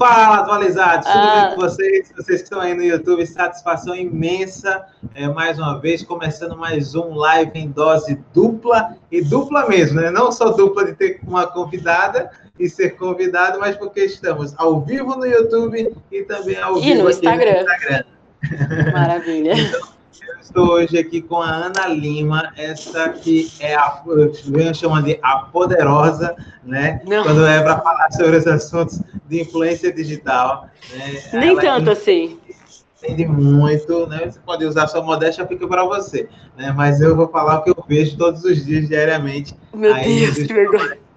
Fala, atualizados! Tudo ah. bem com vocês? Vocês que estão aí no YouTube, satisfação imensa. É, mais uma vez, começando mais um live em dose dupla, e dupla mesmo, né? Não só dupla de ter uma convidada e ser convidado, mas porque estamos ao vivo no YouTube e também ao e vivo no Instagram. no Instagram. Maravilha. então, eu estou hoje aqui com a Ana Lima, essa que é a, eu chamo de a poderosa, né? Não. Quando é para falar sobre os assuntos de influência digital. Né? Nem Ela tanto assim. Entende muito, né? Você pode usar sua modéstia, fica para você, né? Mas eu vou falar o que eu vejo todos os dias, diariamente. Meu Deus, que vergonha.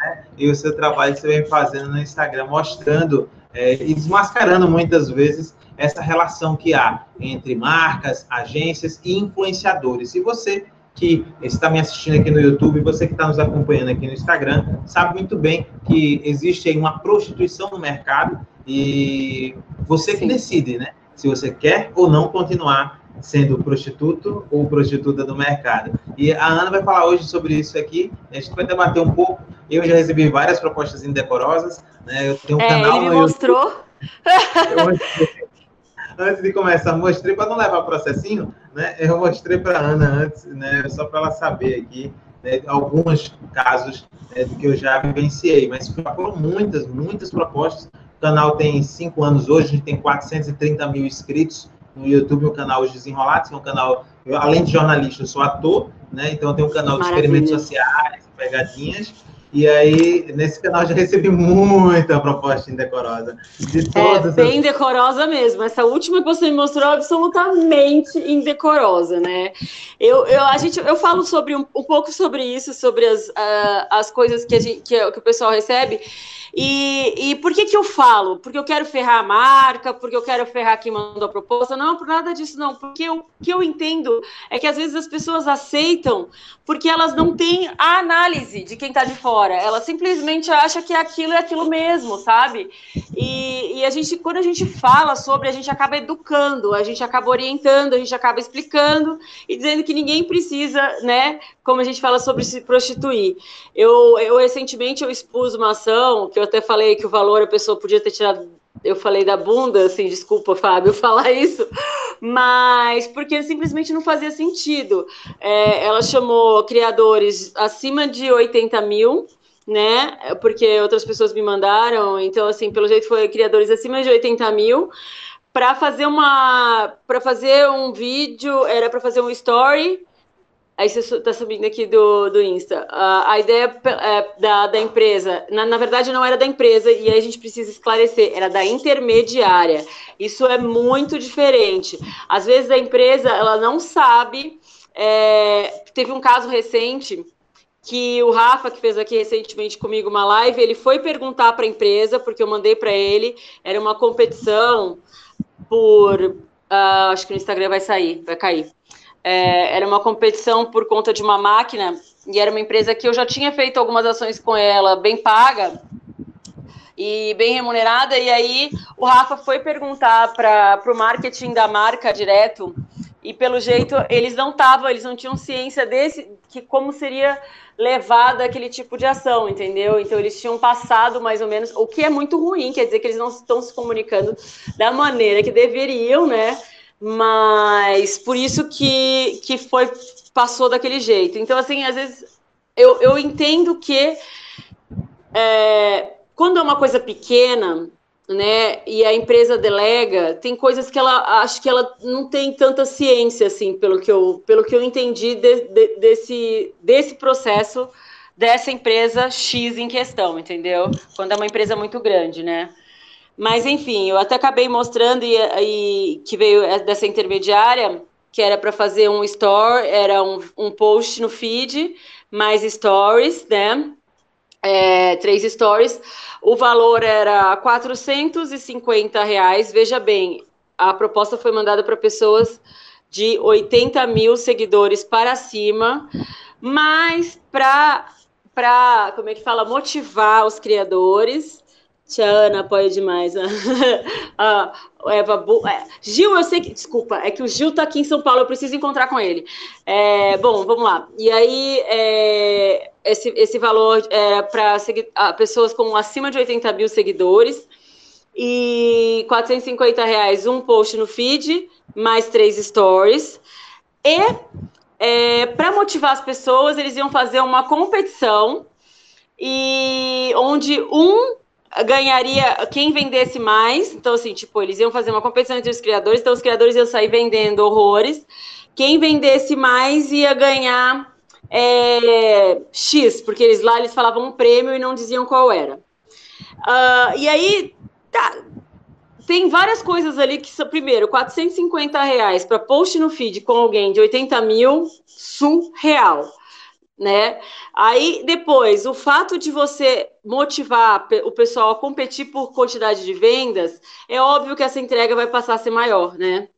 Né? E o seu trabalho que você vem fazendo no Instagram, mostrando é, e desmascarando muitas vezes essa relação que há entre marcas, agências e influenciadores. E você que está me assistindo aqui no YouTube, você que está nos acompanhando aqui no Instagram, sabe muito bem que existe aí uma prostituição no mercado e você Sim. que decide, né? Se você quer ou não continuar sendo prostituto ou prostituta do mercado. E a Ana vai falar hoje sobre isso aqui. A gente vai debater um pouco. Eu já recebi várias propostas indecorosas. Né? Eu tenho um é, canal ele me mostrou. YouTube. antes de começar, mostrei para não levar processinho, né? Eu mostrei para Ana antes, né? Só para ela saber aqui né, alguns casos né, que eu já vivenciei, mas foram muitas, muitas propostas. O canal tem cinco anos hoje, a gente tem 430 mil inscritos no YouTube, o canal Os Desenrolados, é um canal, eu, além de jornalista, eu sou ator, né? Então eu tenho um canal de Maravilha. experimentos sociais, pegadinhas, e aí, nesse canal, já recebi muita proposta indecorosa. De todas é, bem as... decorosa mesmo. Essa última que você me mostrou é absolutamente indecorosa, né? Eu, eu, a gente, eu falo sobre um, um pouco sobre isso, sobre as, uh, as coisas que, a gente, que, que o pessoal recebe. E, e por que, que eu falo? Porque eu quero ferrar a marca, porque eu quero ferrar quem mandou a proposta? Não, por nada disso, não. Porque o que eu entendo é que às vezes as pessoas aceitam porque elas não têm a análise de quem está de fora. Ela simplesmente acha que aquilo é aquilo mesmo, sabe? E, e a gente, quando a gente fala sobre, a gente acaba educando, a gente acaba orientando, a gente acaba explicando e dizendo que ninguém precisa, né? Como a gente fala sobre se prostituir. Eu, eu recentemente eu expus uma ação que eu até falei que o valor a pessoa podia ter tirado. Eu falei da bunda, assim, desculpa, Fábio, falar isso, mas porque simplesmente não fazia sentido. É, ela chamou criadores acima de 80 mil, né? Porque outras pessoas me mandaram, então, assim, pelo jeito foi criadores acima de 80 mil para fazer uma para fazer um vídeo era para fazer um story Aí você está subindo aqui do, do Insta. Uh, a ideia é, da, da empresa, na, na verdade, não era da empresa, e aí a gente precisa esclarecer, era da intermediária. Isso é muito diferente. Às vezes a empresa ela não sabe. É, teve um caso recente que o Rafa, que fez aqui recentemente comigo uma live, ele foi perguntar para a empresa, porque eu mandei para ele, era uma competição por. Uh, acho que no Instagram vai sair, vai cair é, era uma competição por conta de uma máquina e era uma empresa que eu já tinha feito algumas ações com ela, bem paga e bem remunerada. E aí o Rafa foi perguntar para o marketing da marca direto e pelo jeito eles não estavam, eles não tinham ciência desse que como seria levada aquele tipo de ação, entendeu? Então eles tinham passado mais ou menos, o que é muito ruim, quer dizer que eles não estão se comunicando da maneira que deveriam, né? Mas por isso que, que foi passou daquele jeito. Então, assim, às vezes eu, eu entendo que é, quando é uma coisa pequena, né, e a empresa delega, tem coisas que ela acho que ela não tem tanta ciência, assim, pelo que eu, pelo que eu entendi de, de, desse, desse processo dessa empresa X em questão, entendeu? Quando é uma empresa muito grande, né? Mas, enfim, eu até acabei mostrando e, e que veio dessa intermediária, que era para fazer um store, era um, um post no feed, mais stories, né? É, três stories. O valor era 450 reais. Veja bem, a proposta foi mandada para pessoas de 80 mil seguidores para cima, mas para, como é que fala, motivar os criadores Tiana apoia demais. ah, Eva Bu... É, Gil, eu sei que. Desculpa, é que o Gil tá aqui em São Paulo, eu preciso encontrar com ele. É, bom, vamos lá. E aí, é, esse, esse valor era para pessoas com acima de 80 mil seguidores. e 450 reais um post no feed, mais três stories. E é, para motivar as pessoas, eles iam fazer uma competição e onde um ganharia quem vendesse mais. Então, assim, tipo, eles iam fazer uma competição entre os criadores, então os criadores iam sair vendendo horrores. Quem vendesse mais ia ganhar é, X, porque eles lá eles falavam um prêmio e não diziam qual era. Uh, e aí, tá, tem várias coisas ali que são, primeiro, 450 reais para post no feed com alguém de 80 mil, surreal né? Aí depois, o fato de você motivar o pessoal a competir por quantidade de vendas, é óbvio que essa entrega vai passar a ser maior, né?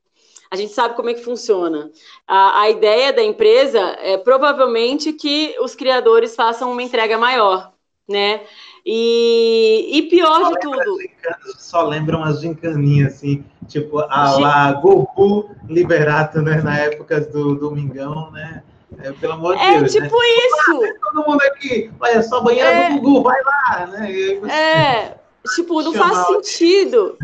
A gente sabe como é que funciona. A, a ideia da empresa é provavelmente que os criadores façam uma entrega maior, né? E, e pior só de tudo. Só lembram as gincaninhas, assim, tipo a lá Goku Liberato, né? Na época do Domingão, né? É, pelo amor de é, Deus. É tipo né? isso. Ah, todo mundo aqui, olha só, banheira é, do Gugu, vai lá, né? É, tipo, não faz sentido.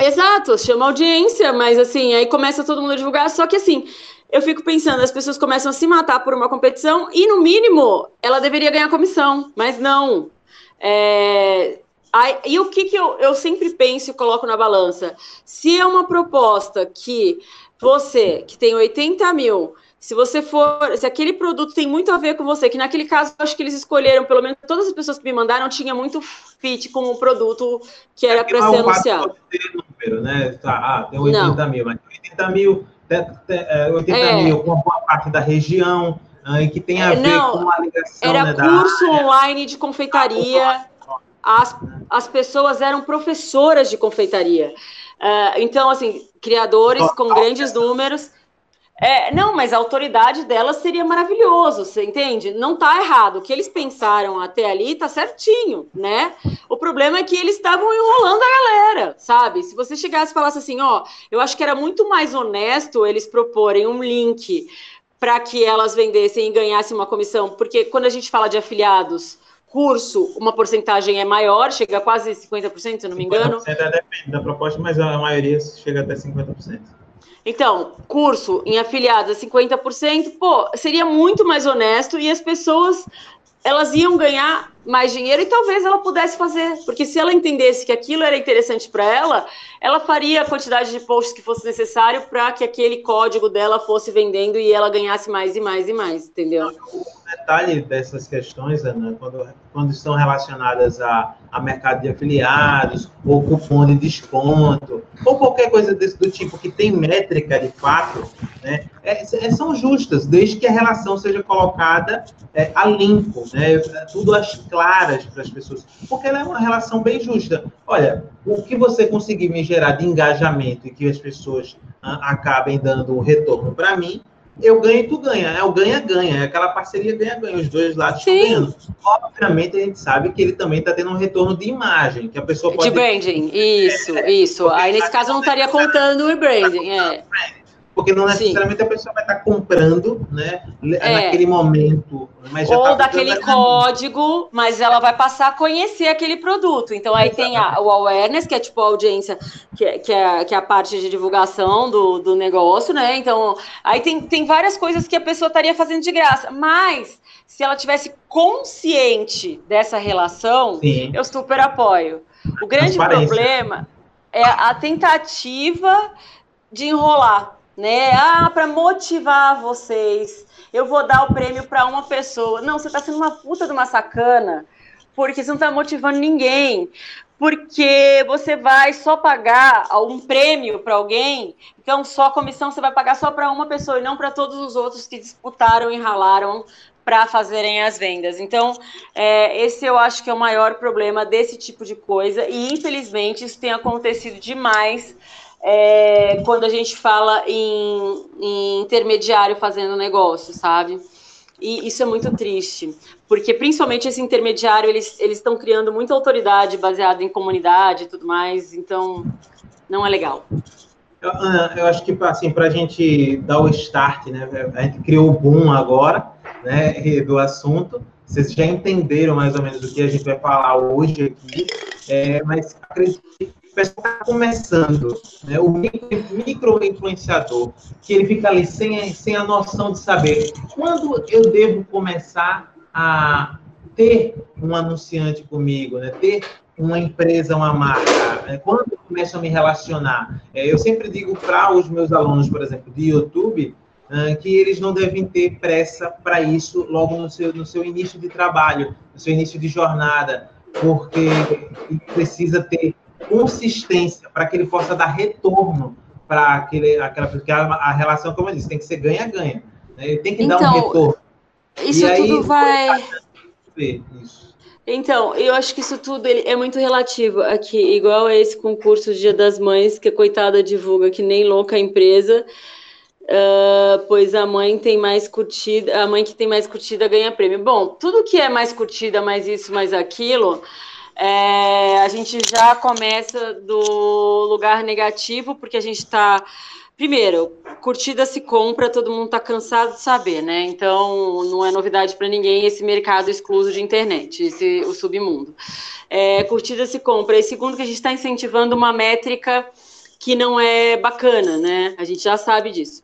Exato, chama audiência, mas assim, aí começa todo mundo a divulgar, só que assim, eu fico pensando, as pessoas começam a se matar por uma competição e, no mínimo, ela deveria ganhar comissão, mas não. É, aí, e o que, que eu, eu sempre penso e coloco na balança? Se é uma proposta que você, que tem 80 mil, se você for, se aquele produto tem muito a ver com você, que naquele caso eu acho que eles escolheram, pelo menos todas as pessoas que me mandaram tinha muito fit com o produto que era para ser anunciado. Ter número, né? Tá, ah, tem 80 Não. mil, mas 80 mil, 80 é. mil com uma boa parte da região, ah, e que tem a é, ver Não, com a ligação. Era né, curso online de confeitaria. As, as pessoas eram professoras de confeitaria. Uh, então, assim, criadores com grandes números é, não, mas a autoridade delas seria maravilhoso, você entende? Não está errado. O que eles pensaram até ali está certinho, né? O problema é que eles estavam enrolando a galera, sabe? Se você chegasse e falasse assim, ó, eu acho que era muito mais honesto eles proporem um link para que elas vendessem e ganhassem uma comissão, porque quando a gente fala de afiliados, curso, uma porcentagem é maior, chega a quase 50%, se não me engano. 50% é, depende da proposta, mas a maioria chega até 50%. Então, curso em afiliados a 50%, pô, seria muito mais honesto e as pessoas elas iam ganhar mais dinheiro e talvez ela pudesse fazer, porque se ela entendesse que aquilo era interessante para ela, ela faria a quantidade de posts que fosse necessário para que aquele código dela fosse vendendo e ela ganhasse mais e mais e mais, entendeu? O detalhe dessas questões, Ana, quando, quando estão relacionadas a, a mercado de afiliados, ou cupom de desconto, ou qualquer coisa desse do tipo que tem métrica de fato, né, é, é, são justas, desde que a relação seja colocada é, a limpo, né, tudo às claras para as pessoas, porque ela é uma relação bem justa. Olha, o que você conseguir me gerar de engajamento e que as pessoas ah, acabem dando um retorno para mim, eu ganho e tu ganha. É o ganha-ganha, é aquela parceria ganha-ganha, os dois lados estão ganhando. Obviamente, a gente sabe que ele também está tendo um retorno de imagem, que a pessoa pode... De branding, isso, é, isso. Aí, nesse caso, não estaria contando o branding, é porque não necessariamente Sim. a pessoa vai estar comprando, né, é. naquele momento. Ou tá daquele código, mas ela vai passar a conhecer aquele produto. Então aí Exatamente. tem a, o awareness, que é tipo a audiência, que, é, que, é, que é a parte de divulgação do, do negócio, né? Então aí tem, tem várias coisas que a pessoa estaria fazendo de graça, mas se ela tivesse consciente dessa relação, Sim. eu super apoio. O grande problema é a tentativa de enrolar né? Ah, para motivar vocês, eu vou dar o prêmio para uma pessoa. Não, você está sendo uma puta de uma sacana, porque você não está motivando ninguém. Porque você vai só pagar um prêmio para alguém, então só a comissão você vai pagar só para uma pessoa e não para todos os outros que disputaram e ralaram para fazerem as vendas. Então, é, esse eu acho que é o maior problema desse tipo de coisa, e infelizmente isso tem acontecido demais é, quando a gente fala em, em intermediário fazendo negócio, sabe? E isso é muito triste, porque principalmente esse intermediário, eles estão criando muita autoridade baseada em comunidade e tudo mais, então não é legal. Eu, eu acho que assim, para a gente dar o start, né? A gente criou o boom agora, né? Do assunto. vocês já entenderam mais ou menos o que a gente vai falar hoje aqui, é, mas acredito pessoal está começando, né, o micro-influenciador, que ele fica ali sem, sem a noção de saber. Quando eu devo começar a ter um anunciante comigo, né, ter uma empresa, uma marca, né, quando eu começo a me relacionar. É, eu sempre digo para os meus alunos, por exemplo, de YouTube, uh, que eles não devem ter pressa para isso logo no seu, no seu início de trabalho, no seu início de jornada, porque precisa ter consistência para que ele possa dar retorno para aquele, aquela, porque a, a, relação, como eu disse, tem que ser ganha-ganha. Né? Ele tem que então, dar um então, retorno. Isso e tudo aí, vai. Isso. Então, eu acho que isso tudo é muito relativo aqui, igual a esse concurso Dia das Mães, que a coitada divulga que nem louca a empresa, uh, pois a mãe tem mais curtida, a mãe que tem mais curtida ganha prêmio. Bom, tudo que é mais curtida, mais isso, mais aquilo, é, a gente já começa do lugar negativo, porque a gente está. Primeiro, curtida se compra, todo mundo está cansado de saber, né? Então, não é novidade para ninguém esse mercado excluso de internet, esse, o submundo. É, curtida se compra. E segundo, que a gente está incentivando uma métrica que não é bacana, né? A gente já sabe disso.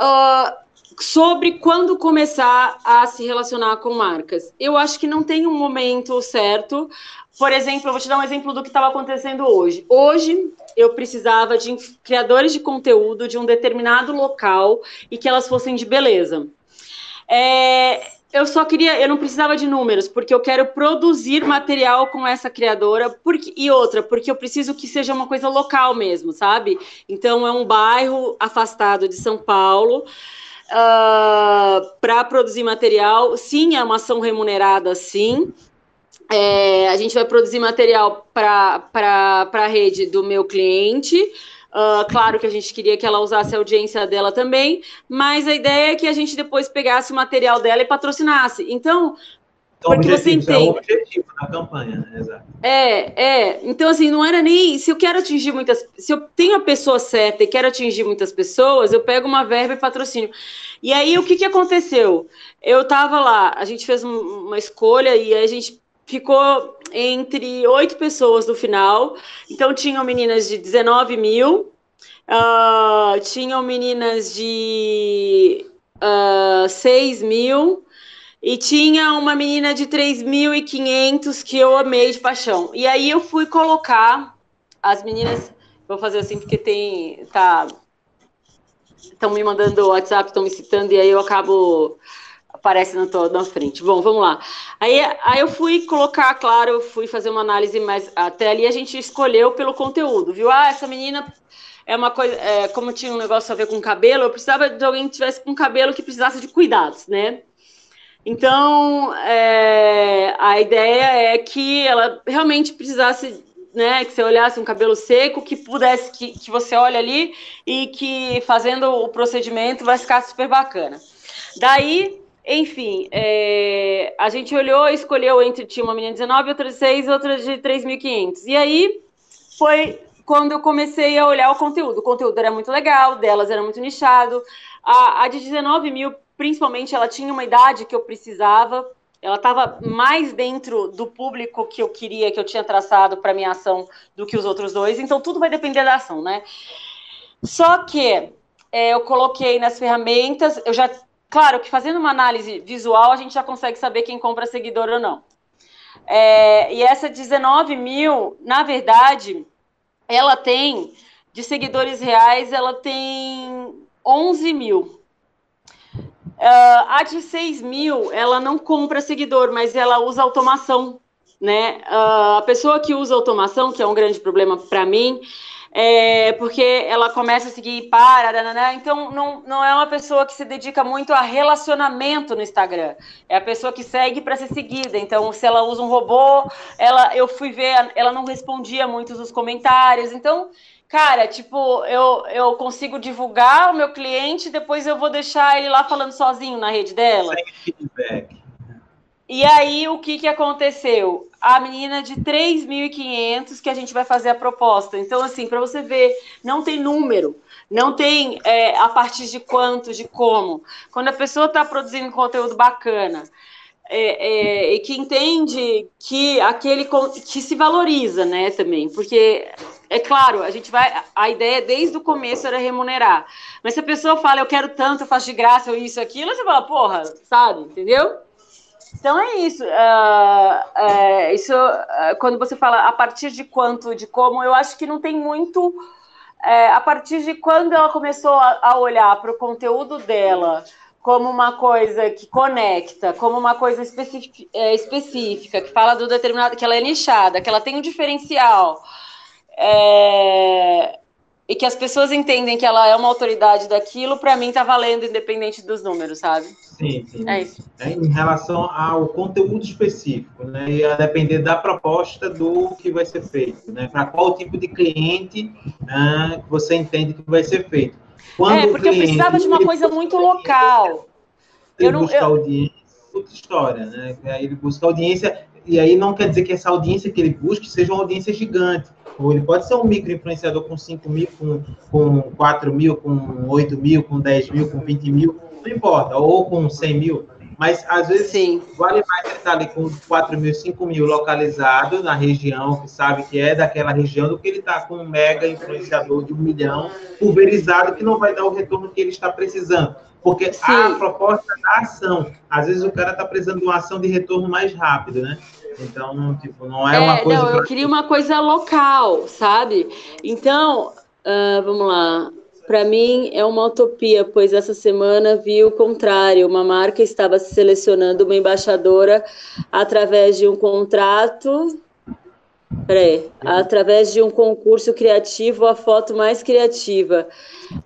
Uh, sobre quando começar a se relacionar com marcas. Eu acho que não tem um momento certo. Por exemplo, eu vou te dar um exemplo do que estava acontecendo hoje. Hoje, eu precisava de criadores de conteúdo de um determinado local e que elas fossem de beleza. É, eu só queria, eu não precisava de números, porque eu quero produzir material com essa criadora, porque, e outra, porque eu preciso que seja uma coisa local mesmo, sabe? Então é um bairro afastado de São Paulo. Uh, ah, para produzir material, sim, é uma ação remunerada, sim. É, a gente vai produzir material para a rede do meu cliente. Uh, claro que a gente queria que ela usasse a audiência dela também, mas a ideia é que a gente depois pegasse o material dela e patrocinasse. Então, então porque você entende. É o objetivo da campanha, né? Exato. É, é. Então, assim, não era nem. Se eu quero atingir muitas. Se eu tenho a pessoa certa e quero atingir muitas pessoas, eu pego uma verba e patrocínio. E aí, o que, que aconteceu? Eu estava lá, a gente fez uma escolha e a gente ficou entre oito pessoas no final. Então, tinham meninas de 19 mil, uh, tinham meninas de uh, ah, 6 mil, e tinha uma menina de 3.500 que eu amei de paixão. E aí eu fui colocar as meninas, vou fazer assim porque tem, tá, estão me mandando WhatsApp, estão me citando e aí eu acabo aparece na tua na frente. Bom, vamos lá. Aí, aí eu fui colocar, claro, eu fui fazer uma análise, mas até ali a gente escolheu pelo conteúdo, viu? Ah, essa menina é uma coisa, é, como tinha um negócio a ver com cabelo, eu precisava de alguém que tivesse com cabelo que precisasse de cuidados, né? Então, é, a ideia é que ela realmente precisasse, né, que você olhasse um cabelo seco, que pudesse, que, que você olhe ali e que fazendo o procedimento vai ficar super bacana. Daí, enfim, é, a gente olhou e escolheu entre tinha uma menina de 19, outra de 6, outra de 3.500. E aí foi quando eu comecei a olhar o conteúdo. O conteúdo era muito legal, delas era muito nichado. A, a de 19 mil, principalmente, ela tinha uma idade que eu precisava. Ela estava mais dentro do público que eu queria, que eu tinha traçado para minha ação, do que os outros dois. Então, tudo vai depender da ação, né? Só que é, eu coloquei nas ferramentas, eu já Claro que fazendo uma análise visual, a gente já consegue saber quem compra seguidor ou não. É, e essa 19 mil, na verdade, ela tem, de seguidores reais, ela tem 11 mil. Uh, a de 6 mil, ela não compra seguidor, mas ela usa automação, né? Uh, a pessoa que usa automação, que é um grande problema para mim, é, porque ela começa a seguir para, nanana, então não, não é uma pessoa que se dedica muito a relacionamento no Instagram. É a pessoa que segue para ser seguida. Então, se ela usa um robô, ela, eu fui ver, ela não respondia muitos dos comentários. Então, cara, tipo, eu, eu consigo divulgar o meu cliente, depois eu vou deixar ele lá falando sozinho na rede dela. Sem feedback. E aí, o que, que aconteceu? A menina de 3.500 que a gente vai fazer a proposta. Então, assim, para você ver, não tem número, não tem é, a partir de quanto, de como. Quando a pessoa está produzindo conteúdo bacana, é, é, que entende que aquele que se valoriza, né, também, porque é claro, a gente vai, a ideia desde o começo era remunerar, mas se a pessoa fala, eu quero tanto, eu faço de graça, ou isso, aquilo, você fala, porra, sabe, entendeu? Então é isso. Uh, é, isso uh, quando você fala a partir de quanto, de como, eu acho que não tem muito. É, a partir de quando ela começou a, a olhar para o conteúdo dela como uma coisa que conecta, como uma coisa é, específica que fala do determinado, que ela é nichada, que ela tem um diferencial. É, e que as pessoas entendem que ela é uma autoridade daquilo, para mim tá valendo, independente dos números, sabe? Sim, sim. É isso. É, em relação ao conteúdo específico, né? E a depender da proposta do que vai ser feito, né? Para qual tipo de cliente uh, você entende que vai ser feito. Quando é, porque cliente, eu precisava de uma coisa muito local. Ele eu não, busca eu... audiência, outra história, né? Aí ele busca audiência, e aí não quer dizer que essa audiência que ele busque seja uma audiência gigante ou ele pode ser um micro influenciador com 5 mil, com, com 4 mil, com 8 mil, com 10 mil, com 20 mil, não importa, ou com 100 mil. Mas às vezes Sim. vale mais ele estar ali com 4 mil, 5 mil localizado na região, que sabe que é daquela região, do que ele está com um mega influenciador de um milhão, pulverizado, que não vai dar o retorno que ele está precisando. Porque Sim. a proposta da ação, às vezes o cara está precisando de uma ação de retorno mais rápido, né? Então, tipo, não é, é uma coisa. Não, eu queria uma coisa local, sabe? Então, uh, vamos lá. Para mim é uma utopia, pois essa semana vi o contrário. Uma marca estava selecionando uma embaixadora através de um contrato. Peraí, através de um concurso criativo, a foto mais criativa.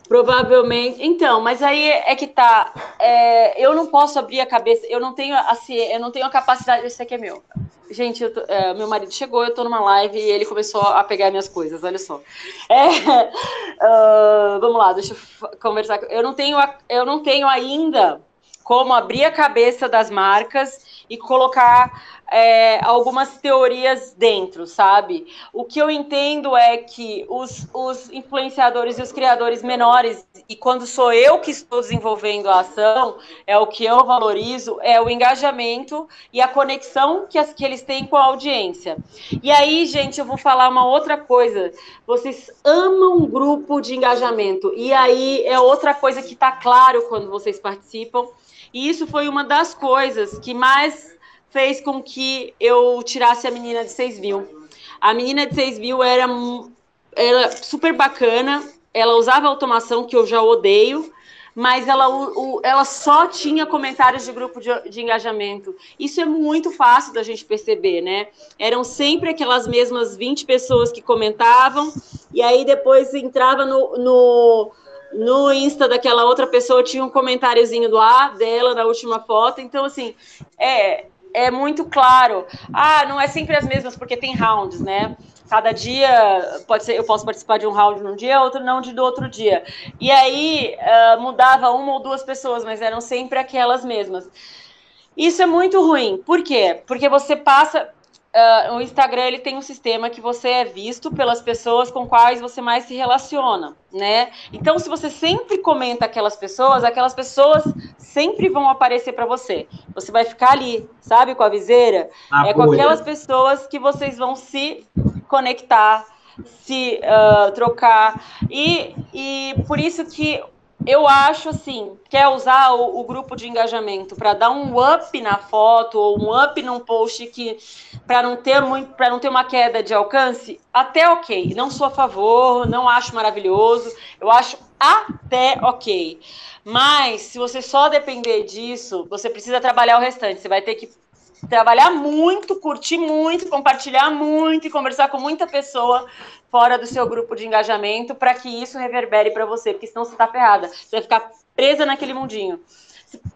Provavelmente. Então, mas aí é que tá. É, eu não posso abrir a cabeça, eu não tenho a, eu não tenho a capacidade. Esse aqui é meu. Gente, tô, é, meu marido chegou, eu tô numa live e ele começou a pegar minhas coisas, olha só. É, uh, vamos lá, deixa eu conversar. Eu não tenho, eu não tenho ainda como abrir a cabeça das marcas e colocar é, algumas teorias dentro, sabe? O que eu entendo é que os, os influenciadores e os criadores menores, e quando sou eu que estou desenvolvendo a ação, é o que eu valorizo, é o engajamento e a conexão que, as, que eles têm com a audiência. E aí, gente, eu vou falar uma outra coisa. Vocês amam grupo de engajamento, e aí é outra coisa que está claro quando vocês participam. E isso foi uma das coisas que mais fez com que eu tirasse a menina de 6 mil. A menina de 6 mil era, era super bacana, ela usava automação, que eu já odeio, mas ela, o, ela só tinha comentários de grupo de, de, engajamento. Isso é muito fácil da gente perceber, né? Eram sempre aquelas mesmas 20 pessoas que comentavam, e aí depois entrava no, no, no Insta daquela outra pessoa, tinha um comentáriozinho do A dela na última foto. Então, assim, é, é muito claro. Ah, não é sempre as mesmas, porque tem rounds, né? Cada dia pode ser, eu posso participar de um round num dia, outro não de do outro dia. E aí uh, mudava uma ou duas pessoas, mas eram sempre aquelas mesmas. Isso é muito ruim. Por quê? Porque você passa. Uh, o Instagram ele tem um sistema que você é visto pelas pessoas com quais você mais se relaciona, né? Então, se você sempre comenta aquelas pessoas, aquelas pessoas sempre vão aparecer para você. Você vai ficar ali, sabe, com a viseira. Ah, é com aquelas pessoas que vocês vão se conectar, se uh, trocar. E, e por isso que eu acho assim, quer usar o, o grupo de engajamento para dar um up na foto ou um up num post que para não ter muito, para não ter uma queda de alcance, até ok. Não sou a favor, não acho maravilhoso. Eu acho até ok. Mas se você só depender disso, você precisa trabalhar o restante. Você vai ter que trabalhar muito, curtir muito, compartilhar muito e conversar com muita pessoa fora do seu grupo de engajamento para que isso reverbere para você, porque senão você está ferrada. Você vai ficar presa naquele mundinho.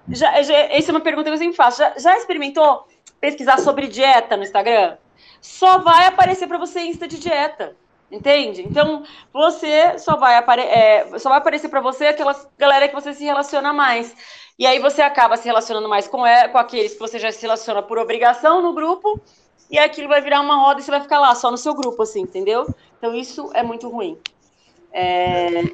Já, já, essa é uma pergunta que eu sempre faço. Já, já experimentou pesquisar sobre dieta no Instagram? Só vai aparecer para você Insta de dieta. Entende? Então, você só vai, apare é, só vai aparecer para você aquela galera que você se relaciona mais. E aí você acaba se relacionando mais com, é, com aqueles que você já se relaciona por obrigação no grupo, e aquilo vai virar uma roda e você vai ficar lá, só no seu grupo, assim, entendeu? Então isso é muito ruim. É...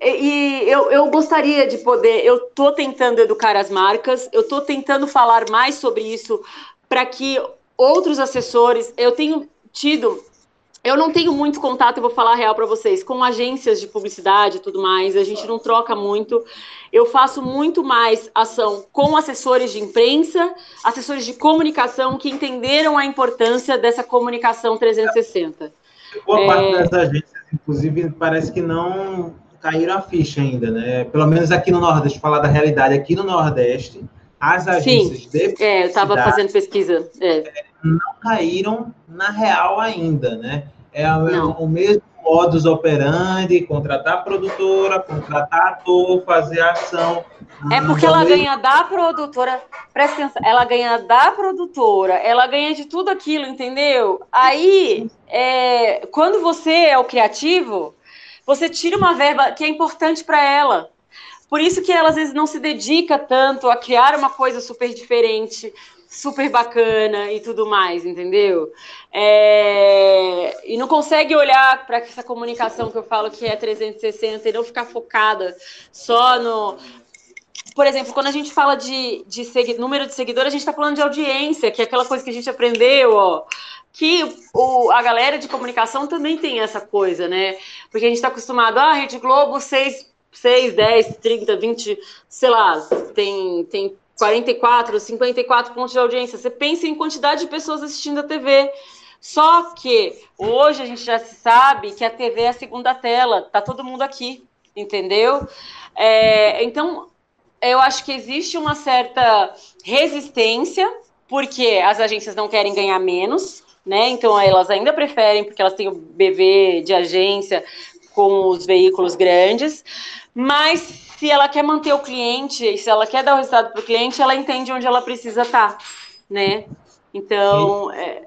e eu, eu gostaria de poder, eu estou tentando educar as marcas, eu estou tentando falar mais sobre isso para que outros assessores, eu tenho tido eu não tenho muito contato, eu vou falar real para vocês, com agências de publicidade e tudo mais, a gente não troca muito. Eu faço muito mais ação com assessores de imprensa, assessores de comunicação que entenderam a importância dessa comunicação 360. Boa é... parte das agências, inclusive, parece que não caíram a ficha ainda, né? Pelo menos aqui no Nordeste, falar da realidade, aqui no Nordeste, as agências Sim, de é, eu estava fazendo pesquisa. É. Não caíram na real ainda, né? É o, o mesmo modus operandi, contratar produtora, contratar ator, fazer ação. É porque ela ganha da produtora, presta atenção, ela ganha da produtora, ela ganha de tudo aquilo, entendeu? Aí, é, quando você é o criativo, você tira uma verba que é importante para ela. Por isso que ela às vezes não se dedica tanto a criar uma coisa super diferente, super bacana e tudo mais, entendeu? É... E não consegue olhar para essa comunicação que eu falo que é 360 e não ficar focada só no. Por exemplo, quando a gente fala de, de segui... número de seguidores, a gente está falando de audiência, que é aquela coisa que a gente aprendeu, ó que o, a galera de comunicação também tem essa coisa, né? Porque a gente está acostumado, ah, Rede Globo, seis 6, 10, 30, 20, sei lá, tem, tem 44, 54 pontos de audiência. Você pensa em quantidade de pessoas assistindo a TV. Só que hoje a gente já sabe que a TV é a segunda tela, tá todo mundo aqui, entendeu? É, então, eu acho que existe uma certa resistência, porque as agências não querem ganhar menos, né? Então elas ainda preferem, porque elas têm o BV de agência com os veículos grandes. Mas se ela quer manter o cliente, se ela quer dar o resultado para o cliente, ela entende onde ela precisa estar, tá, né? Então, é,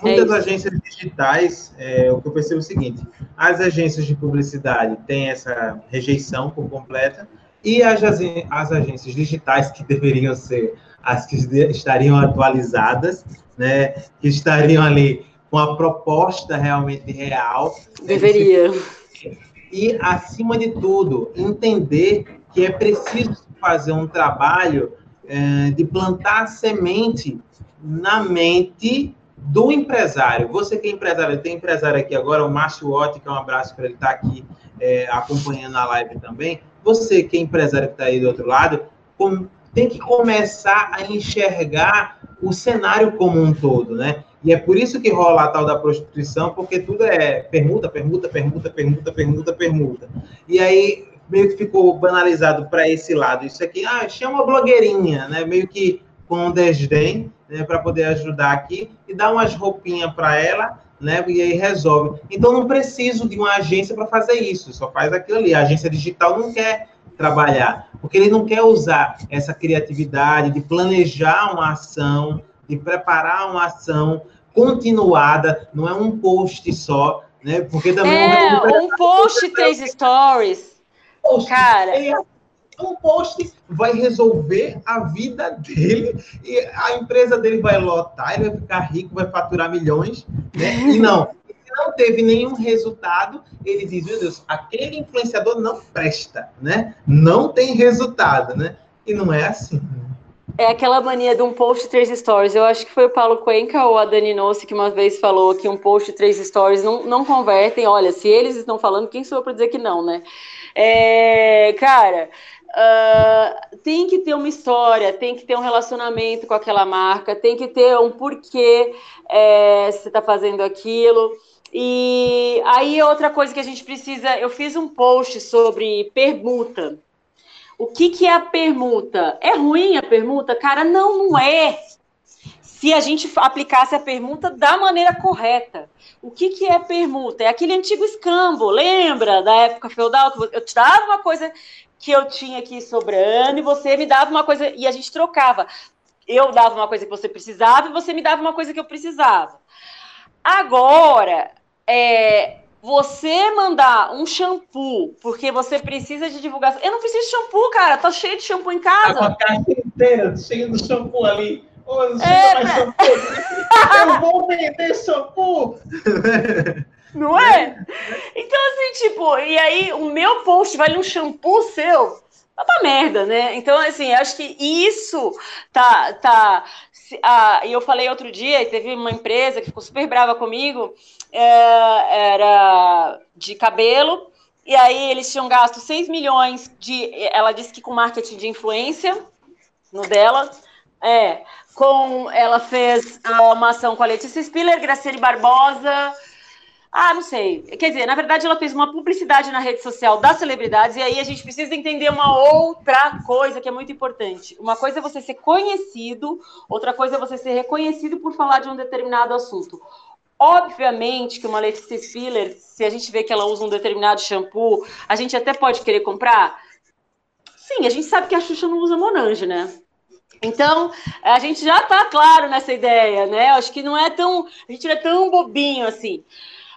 Muitas é agências digitais, é, o que eu percebo é o seguinte: as agências de publicidade têm essa rejeição por completa, e as, as agências digitais, que deveriam ser as que estariam atualizadas, né, que estariam ali com a proposta realmente real. Deveria. Né, e, acima de tudo, entender que é preciso fazer um trabalho é, de plantar semente na mente do empresário. Você que é empresário, tem empresário aqui agora, o Márcio Otti, que é um abraço para ele estar tá aqui é, acompanhando a live também. Você que é empresário que está aí do outro lado, com, tem que começar a enxergar o cenário como um todo, né? E é por isso que rola a tal da prostituição, porque tudo é permuta, permuta, permuta, permuta, permuta, permuta. E aí meio que ficou banalizado para esse lado. Isso aqui, ah, chama blogueirinha, né? Meio que com desdém, né, para poder ajudar aqui e dar umas roupinhas para ela, né? E aí resolve. Então não preciso de uma agência para fazer isso, só faz aquilo ali. A agência digital não quer trabalhar, porque ele não quer usar essa criatividade de planejar uma ação, de preparar uma ação continuada, não é um post só, né? Porque também é um post três stories, post, cara. É, um post vai resolver a vida dele e a empresa dele vai lotar, ele vai ficar rico, vai faturar milhões, né? E não, não teve nenhum resultado, ele diz, meu Deus, aquele influenciador não presta, né? Não tem resultado, né? E não é assim. É aquela mania de um post três stories. Eu acho que foi o Paulo Cuenca ou a Dani Nossi que uma vez falou que um post três stories não, não convertem. Olha, se eles estão falando, quem sou eu para dizer que não, né? É, cara, uh, tem que ter uma história, tem que ter um relacionamento com aquela marca, tem que ter um porquê é, você está fazendo aquilo. E aí, outra coisa que a gente precisa, eu fiz um post sobre permuta. O que, que é a permuta? É ruim a permuta? Cara, não, não é. Se a gente aplicasse a permuta da maneira correta. O que, que é permuta? É aquele antigo escambo, lembra da época feudal? Que eu te dava uma coisa que eu tinha aqui sobrando e você me dava uma coisa e a gente trocava. Eu dava uma coisa que você precisava e você me dava uma coisa que eu precisava. Agora, é, você mandar um shampoo porque você precisa de divulgação. Eu não preciso de shampoo, cara. Tá cheio de shampoo em casa. Tá com a caixa inteira cheio de shampoo ali. Oh, não é, mais shampoo. Eu vou vender shampoo. Não é? Então, assim, tipo, e aí o meu post vale um shampoo seu? Tá pra merda, né? Então, assim, acho que isso tá. tá ah, e eu falei outro dia, teve uma empresa que ficou super brava comigo, é, era de cabelo, e aí eles tinham gasto 6 milhões de. Ela disse que com marketing de influência no dela. É, com ela fez uma ação com a Letícia Spiller, Graciele Barbosa, ah, não sei. Quer dizer, na verdade, ela fez uma publicidade na rede social das celebridades, e aí a gente precisa entender uma outra coisa que é muito importante. Uma coisa é você ser conhecido, outra coisa é você ser reconhecido por falar de um determinado assunto. Obviamente que uma Letícia Spiller, se a gente vê que ela usa um determinado shampoo, a gente até pode querer comprar. Sim, a gente sabe que a Xuxa não usa Monange, né? Então, a gente já está claro nessa ideia, né? Acho que não é tão. A gente não é tão bobinho assim.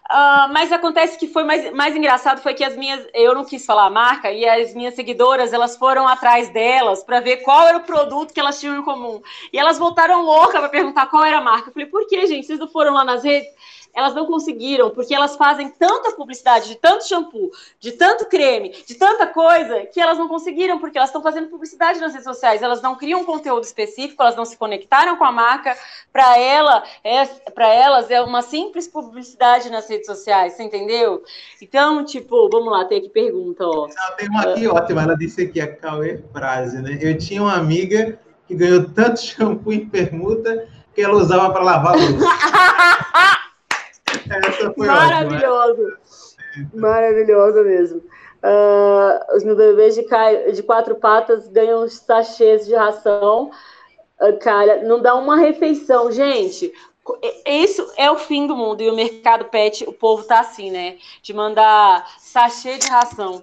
Uh, mas acontece que foi mais, mais engraçado foi que as minhas eu não quis falar a marca e as minhas seguidoras elas foram atrás delas para ver qual era o produto que elas tinham em comum e elas voltaram louca para perguntar qual era a marca. Eu falei por que gente vocês não foram lá nas redes? Elas não conseguiram, porque elas fazem tanta publicidade de tanto shampoo, de tanto creme, de tanta coisa, que elas não conseguiram, porque elas estão fazendo publicidade nas redes sociais, elas não criam conteúdo específico, elas não se conectaram com a marca, para ela, é, para elas é uma simples publicidade nas redes sociais, você entendeu? Então, tipo, vamos lá, tem aqui pergunta, ó. Não, tem uma aqui ótima, ela disse aqui, a Cauê frase, né? Eu tinha uma amiga que ganhou tanto shampoo em permuta que ela usava para lavar louça. Essa foi Maravilhoso. Ótima. Maravilhosa mesmo. Uh, os meus bebês de, de, quatro patas ganham sachês de ração. Uh, cara, não dá uma refeição. Gente, isso é o fim do mundo. E o mercado pet, o povo tá assim, né? De mandar sachê de ração.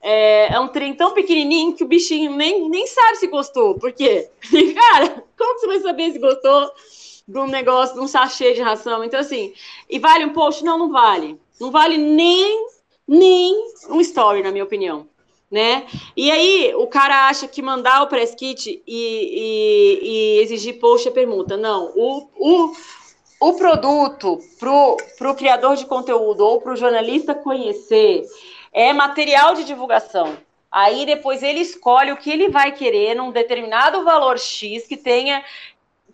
É, é, um trem tão pequenininho que o bichinho nem, nem sabe se gostou. Por quê? Cara, como você vai saber se gostou? De um negócio, de um sachê de ração. Então, assim, e vale um post? Não, não vale. Não vale nem, nem um story, na minha opinião. Né? E aí, o cara acha que mandar o press kit e, e, e exigir post é permuta. Não, o, o, o produto para o criador de conteúdo ou para o jornalista conhecer é material de divulgação. Aí depois ele escolhe o que ele vai querer num determinado valor X que tenha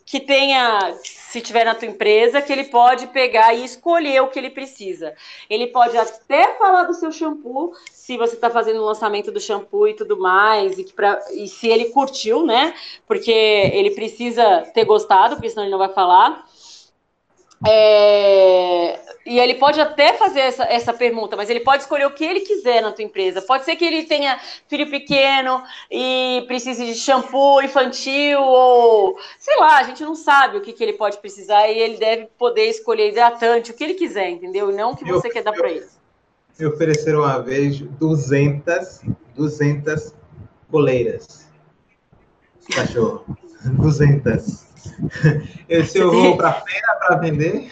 que tenha, se tiver na tua empresa, que ele pode pegar e escolher o que ele precisa. Ele pode até falar do seu shampoo, se você está fazendo o lançamento do shampoo e tudo mais, e, que pra, e se ele curtiu, né? Porque ele precisa ter gostado, porque senão ele não vai falar. É, e ele pode até fazer essa, essa pergunta, mas ele pode escolher o que ele quiser na tua empresa. Pode ser que ele tenha filho pequeno e precise de shampoo infantil, ou sei lá, a gente não sabe o que, que ele pode precisar e ele deve poder escolher hidratante, o que ele quiser, entendeu? Não o que você eu, quer dar para ele. Me ofereceram uma vez 200, 200 coleiras. Cachorro. 200. Eu, se eu vou para feira para vender.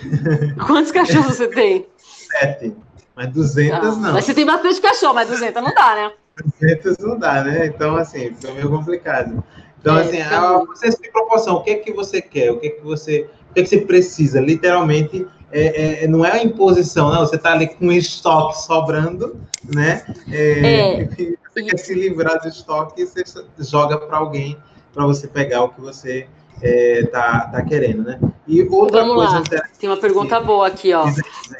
Quantos cachorros você tem? Sete. Mas 200 ah, não. Mas você tem bastante cachorro, mas 200 não dá, né? 200 não dá, né? Então, assim, fica meio complicado. Então, é, assim, a, você se proporção, o que é que você quer, o que é que você, o que é que você precisa, literalmente, é, é, não é a imposição, não, você está ali com estoque sobrando, né? É, é. Você quer se livrar do estoque e você joga para alguém para você pegar o que você é, tá, tá querendo, né? E outra Vamos coisa. Lá. Tem uma pergunta boa aqui, ó.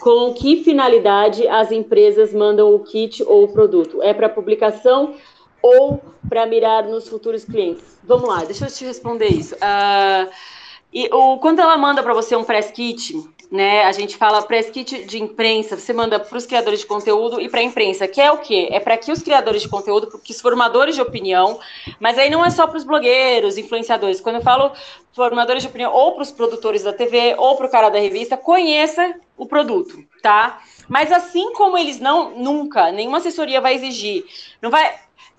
Com que finalidade as empresas mandam o kit ou o produto? É para publicação ou para mirar nos futuros clientes? Vamos lá, deixa eu te responder isso. Uh, e o, quando ela manda para você um press kit, né? A gente fala press kit de imprensa, você manda para os criadores de conteúdo e para a imprensa, que é o quê? É para que os criadores de conteúdo, que os formadores de opinião, mas aí não é só para os blogueiros, influenciadores. Quando eu falo formadores de opinião, ou para os produtores da TV, ou para o cara da revista, conheça o produto, tá? Mas assim como eles não, nunca, nenhuma assessoria vai exigir, não vai,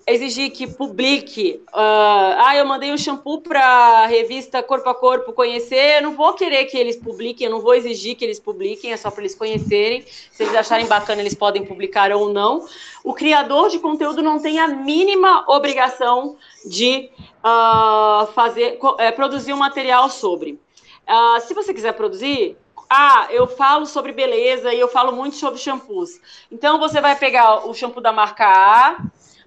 exigir que publique. Uh, ah, eu mandei um shampoo para a revista Corpo a Corpo conhecer. Eu não vou querer que eles publiquem, eu não vou exigir que eles publiquem, é só para eles conhecerem. Se eles acharem bacana, eles podem publicar ou não. O criador de conteúdo não tem a mínima obrigação de uh, fazer, é, produzir um material sobre. Uh, se você quiser produzir, ah, eu falo sobre beleza e eu falo muito sobre shampoos. Então você vai pegar o shampoo da marca A,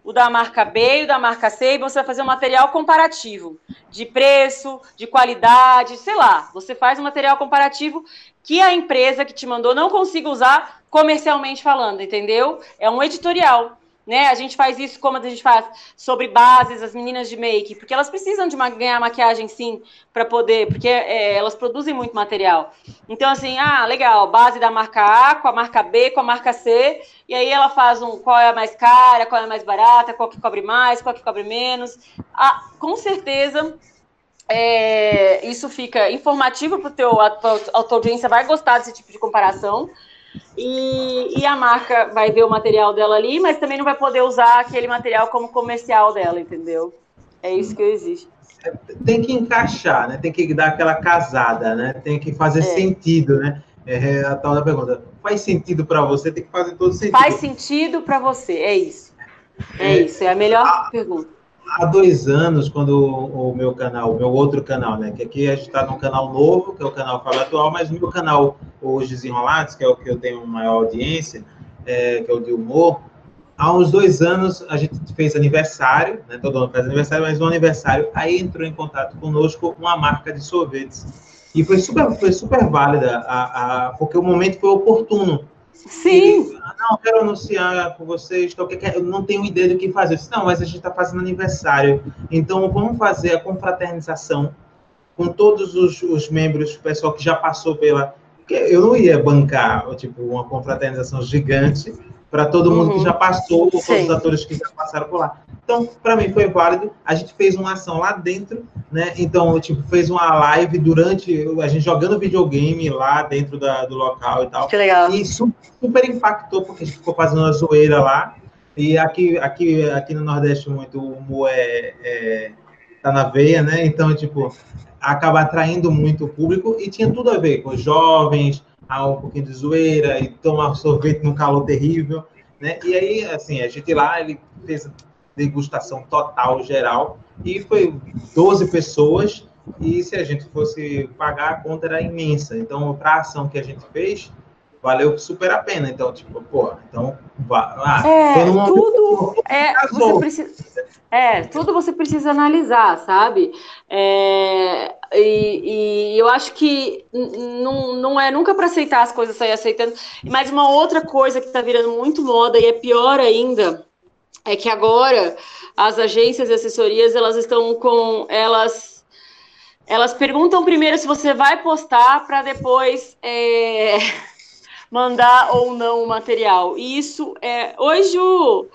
o da marca B e o da marca C, e você vai fazer um material comparativo de preço, de qualidade, sei lá. Você faz um material comparativo que a empresa que te mandou não consiga usar comercialmente falando, entendeu? É um editorial né? A gente faz isso como a gente faz sobre bases, as meninas de make, porque elas precisam de ganhar maquiagem sim para poder, porque é, elas produzem muito material. Então, assim, ah, legal, base da marca A com a marca B, com a marca C, e aí ela faz um qual é a mais cara, qual é a mais barata, qual que cobre mais, qual que cobre menos. Ah, com certeza. É, isso fica informativo para o teu a tua audiência vai gostar desse tipo de comparação e, e, a marca vai ver o material dela ali, mas também não vai poder usar aquele material como comercial dela, entendeu? É isso que existe. É, tem que encaixar, né? Tem que dar aquela casada, né? Tem que fazer é. sentido, né? É a tal da pergunta. Faz sentido para você? Tem que fazer todo sentido. Faz sentido para você, é isso. É, é, isso, é a melhor a, pergunta há dois anos, quando o, meu canal, o meu outro canal, né? Que aqui a gente está num canal novo, que é o canal Fala Atual, mas o meu canal, os Desenrolados, que é o que eu tenho maior audiência, é, que é o de humor, há uns dois anos a gente fez aniversário, né? Todo mundo faz aniversário, mas no aniversário aí entrou em contato conosco uma marca de sorvetes. E foi super, foi super válida, a, a, porque o momento foi oportuno. Sim. Ah, não, quero anunciar com vocês, que eu não tenho ideia do que fazer. Disse, não, mas a gente está fazendo aniversário, então vamos fazer a confraternização com todos os, os membros, o pessoal que já passou pela. Eu não ia bancar tipo uma confraternização gigante para todo mundo uhum. que já passou, ou todos os atores que já passaram por lá. Então, para mim foi válido. A gente fez uma ação lá dentro, né? Então, tipo, fez uma live durante a gente jogando videogame lá dentro da, do local e tal. Que legal. E super impactou, porque a gente ficou fazendo uma zoeira lá. E aqui, aqui, aqui no Nordeste, muito o humor é, é, tá na veia, né? Então, tipo, acaba atraindo muito o público e tinha tudo a ver com jovens, um pouquinho de zoeira e tomar sorvete num calor terrível, né? E aí, assim, a gente lá, ele fez degustação total, geral, e foi 12 pessoas, e se a gente fosse pagar, a conta era imensa. Então, para a ação que a gente fez, valeu super a pena. Então, tipo, pô, então, ah, é, tudo, é, você precisa, é, tudo você precisa analisar, sabe? É, e, e, eu acho que não, não é nunca para aceitar as coisas, sair aceitando. Mas uma outra coisa que está virando muito moda e é pior ainda é que agora as agências e assessorias elas estão com elas elas perguntam primeiro se você vai postar para depois é, mandar ou não o material. E isso é hoje o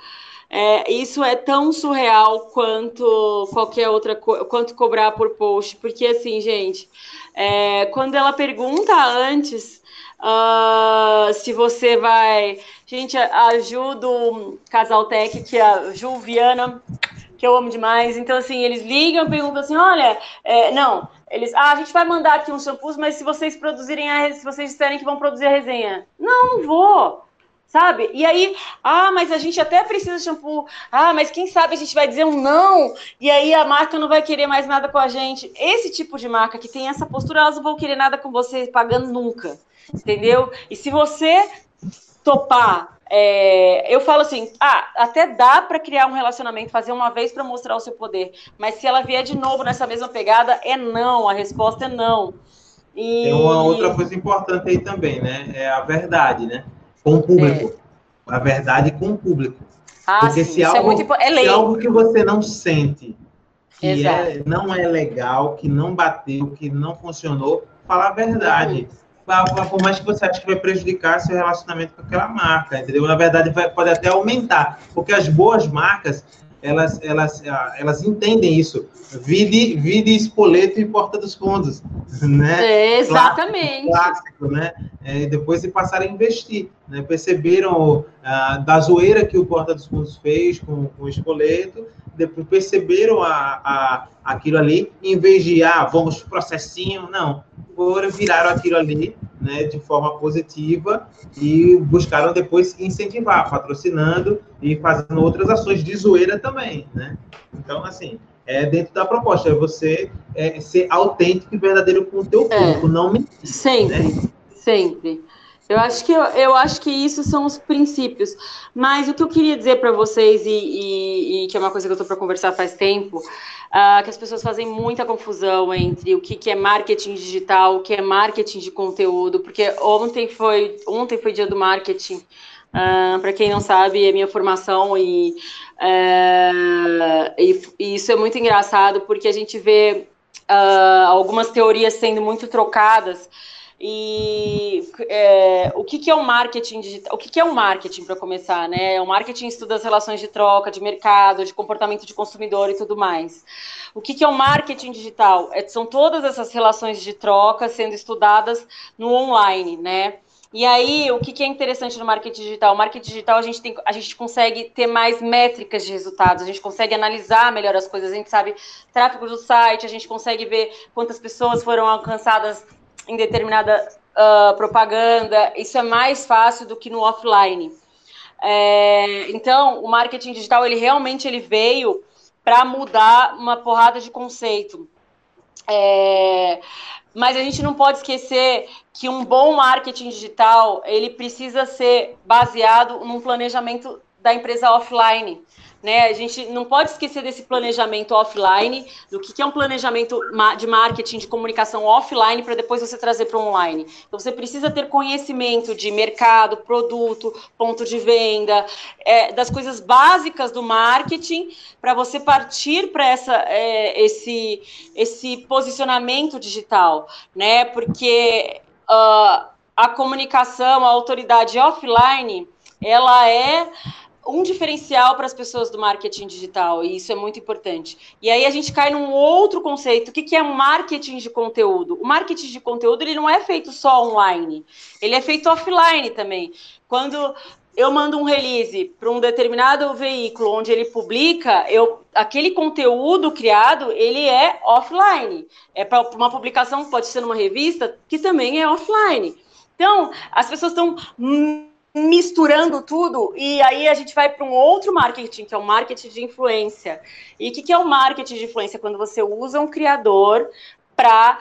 é, isso é tão surreal quanto qualquer outra coisa, quanto cobrar por post, porque assim, gente, é, quando ela pergunta antes uh, se você vai. Gente, ajuda o Casal Tech, que é a Juliana, que eu amo demais. Então, assim, eles ligam, perguntam assim: olha, é, não, eles, ah, a gente vai mandar aqui uns shampoos, mas se vocês produzirem a, se vocês disserem que vão produzir a resenha, não, não vou sabe? E aí, ah, mas a gente até precisa de shampoo. Ah, mas quem sabe a gente vai dizer um não e aí a marca não vai querer mais nada com a gente. Esse tipo de marca que tem essa postura, elas não vão querer nada com você pagando nunca, entendeu? E se você topar, é, eu falo assim, ah, até dá para criar um relacionamento, fazer uma vez para mostrar o seu poder, mas se ela vier de novo nessa mesma pegada, é não, a resposta é não. E... Tem uma outra coisa importante aí também, né? É a verdade, né? com o público. É. A verdade com o público. Ah, Porque sim, se, é algo, é muito, é se algo que você não sente, que é, não é legal, que não bateu, que não funcionou, fala a verdade. Uhum. Por mais que você ache que vai prejudicar seu relacionamento com aquela marca, entendeu? Na verdade, vai, pode até aumentar. Porque as boas marcas, elas, elas, ah, elas entendem isso. Vide, vide Espoleto e Porta dos Fundos, né? Exatamente. Clássico, né? É, depois se passaram a investir, né? Perceberam ah, da zoeira que o Porta dos Fundos fez com, com o Espoleto, depois perceberam a, a, aquilo ali, em vez de, ah, vamos processinho, não. Agora viraram aquilo ali né, de forma positiva e buscaram depois incentivar, patrocinando e fazendo outras ações de zoeira também, né? Então, assim, é dentro da proposta, é você é, ser autêntico e verdadeiro com o teu público, é, não mentir. Sempre. Né? Sempre. Eu acho que eu, acho que isso são os princípios. Mas o que eu queria dizer para vocês e, e, e, que é uma coisa que eu estou para conversar faz tempo, uh, que as pessoas fazem muita confusão entre o que, que é marketing digital, o que é marketing de conteúdo, porque ontem foi ontem foi dia do marketing. Uh, para quem não sabe, é minha formação e, uh, e, e, isso é muito engraçado porque a gente vê uh, algumas teorias sendo muito trocadas. E é, o que, que, é o marketing digital? O que, que é o marketing para começar, né? O marketing estuda as relações de troca, de mercado, de comportamento de consumidor e tudo mais. O que, que é o marketing digital? É, são todas essas relações de troca sendo estudadas no online, né? E aí, o que, que, é interessante no marketing digital? O marketing digital, a gente, tem, a gente consegue ter mais métricas de resultados, a gente consegue analisar melhor as coisas, a gente sabe tráfego do site, a gente consegue ver quantas pessoas foram alcançadas em determinada uh, propaganda. Isso é mais fácil do que no offline. É, então, o marketing digital, ele realmente ele veio para mudar uma porrada de conceito. É, mas a gente não pode esquecer que um bom marketing digital ele precisa ser baseado num planejamento da empresa offline. Né? A gente não pode esquecer desse planejamento offline, do que, é um planejamento de marketing, de comunicação offline, para depois você trazer para o online. Então, você precisa ter conhecimento de mercado, produto, ponto de venda, é, das coisas básicas do marketing, para você partir para é, esse, esse posicionamento digital, né? Porque uh, a comunicação, a autoridade offline, ela é um diferencial para as pessoas do marketing digital, e isso é muito importante. E aí a gente cai num outro conceito, o que, que é marketing de conteúdo? O marketing de conteúdo ele não é feito só online, ele é feito offline também. Quando eu mando um release para um determinado veículo onde ele publica, eu, aquele conteúdo criado, ele é offline. É para uma publicação, pode ser numa revista, que também é offline. Então, as pessoas estão misturando tudo e aí a gente vai para um outro marketing, que é o marketing de influência. E o que, que é o marketing de influência? Quando você usa um criador para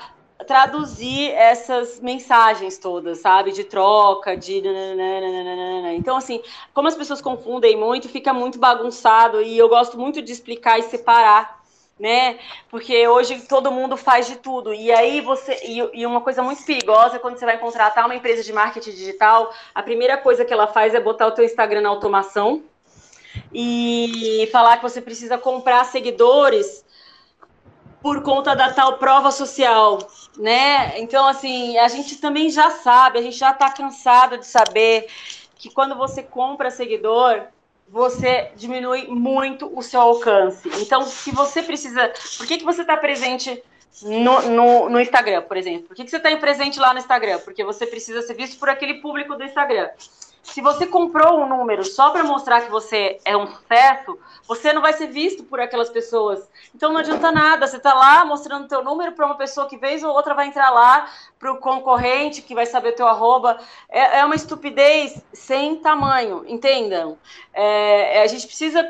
traduzir essas mensagens todas, sabe? De troca, de. Então, assim, como as pessoas confundem muito, fica muito bagunçado e eu gosto muito de explicar e separar né? Porque hoje todo mundo faz de tudo. E aí você. E, e, uma coisa muito perigosa quando você vai contratar uma empresa de marketing digital, a primeira coisa que ela faz é botar o teu Instagram na automação e falar que você precisa comprar seguidores por conta da tal prova social, né? Então, assim, a gente também já sabe, a gente já está cansado de saber que quando você compra seguidor, você diminui muito o seu alcance. Então, se você precisa. Por que, que você está presente no, no, no, Instagram, por exemplo? Por que, que você está presente lá no Instagram? Porque você precisa ser visto por aquele público do Instagram. Se você comprou um número só para mostrar que você é um sucesso, você não vai ser visto por aquelas pessoas. Então não adianta nada. Você está lá mostrando teu número para uma pessoa que vez ou outra vai entrar lá para o concorrente que vai saber teu arroba. É, é uma estupidez sem tamanho, entendam. É, a gente precisa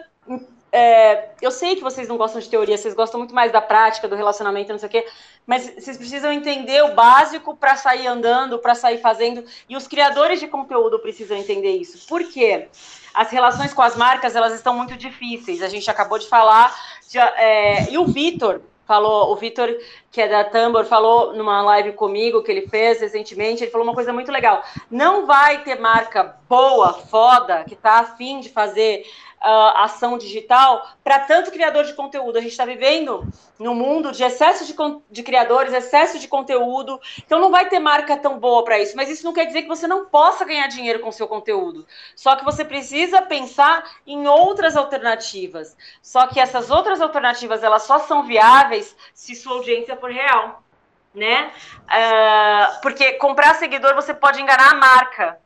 é, eu sei que vocês não gostam de teoria, vocês gostam muito mais da prática, do relacionamento, não sei o quê, mas vocês precisam entender o básico para sair andando, para sair fazendo, e os criadores de conteúdo precisam entender isso. Por quê? As relações com as marcas, elas estão muito difíceis, a gente acabou de falar, de, é, e o Vitor, falou, o Vitor, que é da Tambor, falou numa live comigo que ele fez recentemente, ele falou uma coisa muito legal. Não vai ter marca boa, foda, que tá afim de fazer uh, ação digital para tanto criador de conteúdo. A gente está vivendo no mundo de excesso de, de criadores, excesso de conteúdo. Então não vai ter marca tão boa para isso. Mas isso não quer dizer que você não possa ganhar dinheiro com seu conteúdo. Só que você precisa pensar em outras alternativas. Só que essas outras alternativas elas só são viáveis se sua audiência for real. Né? Uh, porque comprar seguidor você pode enganar a marca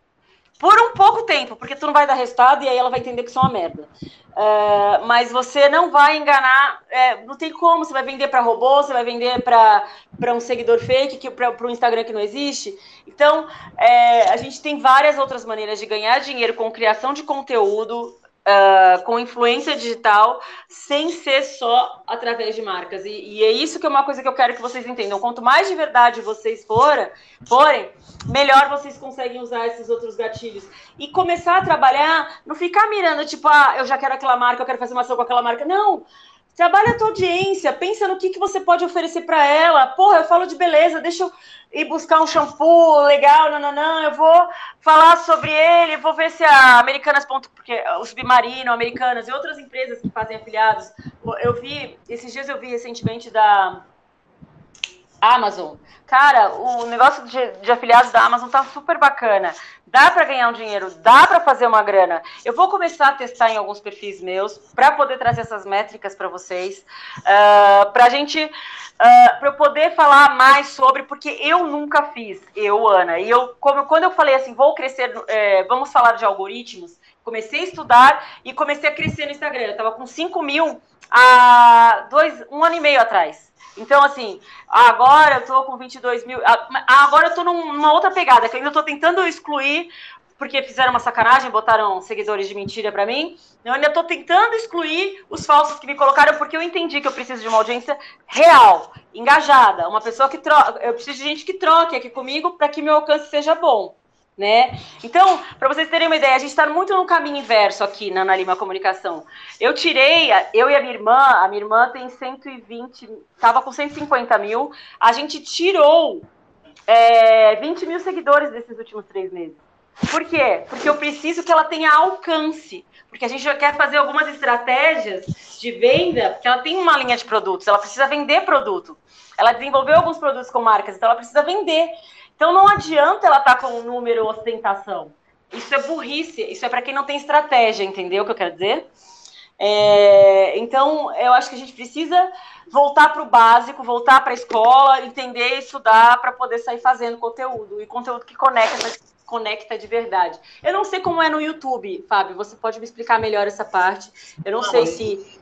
por um pouco tempo, porque tu não vai dar resultado e aí ela vai entender que isso é uma merda. Uh, mas você não vai enganar, é, não tem como, você vai vender para robô, você vai vender para um seguidor fake, para o Instagram que não existe. Então, é, a gente tem várias outras maneiras de ganhar dinheiro com criação de conteúdo, uh, com influência digital sem ser só através de marcas. E, e, é isso que é uma coisa que eu quero que vocês entendam. Quanto mais de verdade vocês forem, forem, melhor vocês conseguem usar esses outros gatilhos. E começar a trabalhar, não ficar mirando, tipo, ah, eu já quero aquela marca, eu quero fazer uma ação com aquela marca. Não! Trabalha a tua audiência, pensa no que, que você pode oferecer para ela. Porra, eu falo de beleza, deixa eu ir buscar um shampoo legal, não, não, não. Eu vou falar sobre ele, vou ver se a Americanas. Porque o Submarino, Americanas e outras empresas que fazem afiliados. Eu vi, esses dias eu vi recentemente da Amazon. Cara, o negócio de, de afiliados da Amazon tá super bacana. Dá para ganhar um dinheiro, dá para fazer uma grana. Eu vou começar a testar em alguns perfis meus para poder trazer essas métricas para vocês, uh, ah, para gente, uh, para eu poder falar mais sobre, porque eu nunca fiz, eu, Ana, e eu, como, quando eu falei assim, vou crescer, é, vamos falar de algoritmos, comecei a estudar e comecei a crescer no Instagram. Eu estava com 5 mil há dois, um ano e meio atrás. Então, assim, agora eu tô com 22 mil. Agora eu tô numa outra pegada, que ainda tô tentando excluir, porque fizeram uma sacanagem, botaram seguidores de mentira para mim. Eu ainda tô tentando excluir os falsos que me colocaram, porque eu entendi que eu preciso de uma audiência real, engajada, uma pessoa que troca. Eu preciso de gente que troque aqui comigo para que meu alcance seja bom né? Então, para vocês terem uma ideia, a gente está muito no caminho inverso aqui na Ana Lima Comunicação. Eu tirei, eu e a minha irmã, a minha irmã tem 120, estava com 150 mil, a gente tirou é, 20 mil seguidores desses últimos três meses. Por quê? Porque eu preciso que ela tenha alcance. Porque a gente já quer fazer algumas estratégias de venda, porque ela tem uma linha de produtos, ela precisa vender produto. Ela desenvolveu alguns produtos com marcas, então ela precisa vender. Então não adianta ela estar tá com o número ostentação. Isso é burrice, isso é para quem não tem estratégia, entendeu o que eu quero dizer? É, então, eu acho que a gente precisa voltar para o básico, voltar para a escola, entender, estudar para poder sair fazendo conteúdo e conteúdo que conecta, conecta de verdade. Eu não sei como é no YouTube, Fábio, você pode me explicar melhor essa parte. Eu não, não sei se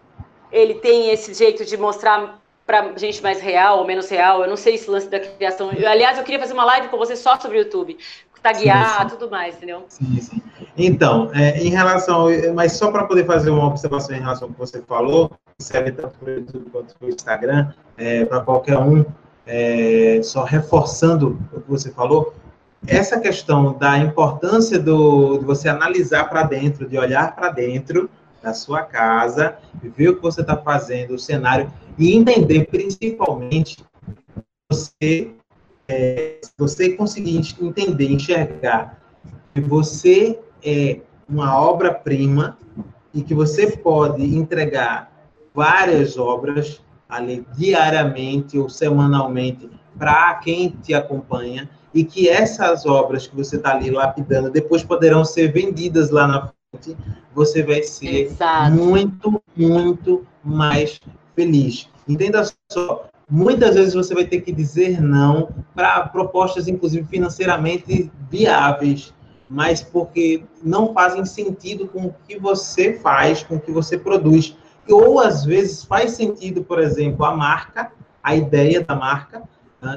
ele tem esse jeito de mostrar para gente mais real ou menos real. Eu não sei esse lance da criação. Eu, aliás, eu queria fazer uma live com você só sobre o YouTube, taguear, sim, sim. tudo mais, entendeu? Sim, sim. Então, é, em relação, mas só para poder fazer uma observação em relação ao que você falou, serve tanto para o YouTube quanto para o Instagram, é, para qualquer um, é, só reforçando o que você falou, essa questão da importância do, de você analisar para dentro, de olhar para dentro da sua casa, ver o que você está fazendo, o cenário, e entender principalmente você é, você conseguir entender, enxergar que você é uma obra-prima e que você pode entregar várias obras ali diariamente ou semanalmente para quem te acompanha e que essas obras que você está ali lapidando depois poderão ser vendidas lá na frente, você vai ser Exato. muito, muito mais feliz. Entenda só, muitas vezes você vai ter que dizer não para propostas, inclusive financeiramente viáveis, mas porque não fazem sentido com o que você faz, com o que você produz. Ou às vezes faz sentido, por exemplo, a marca, a ideia da marca,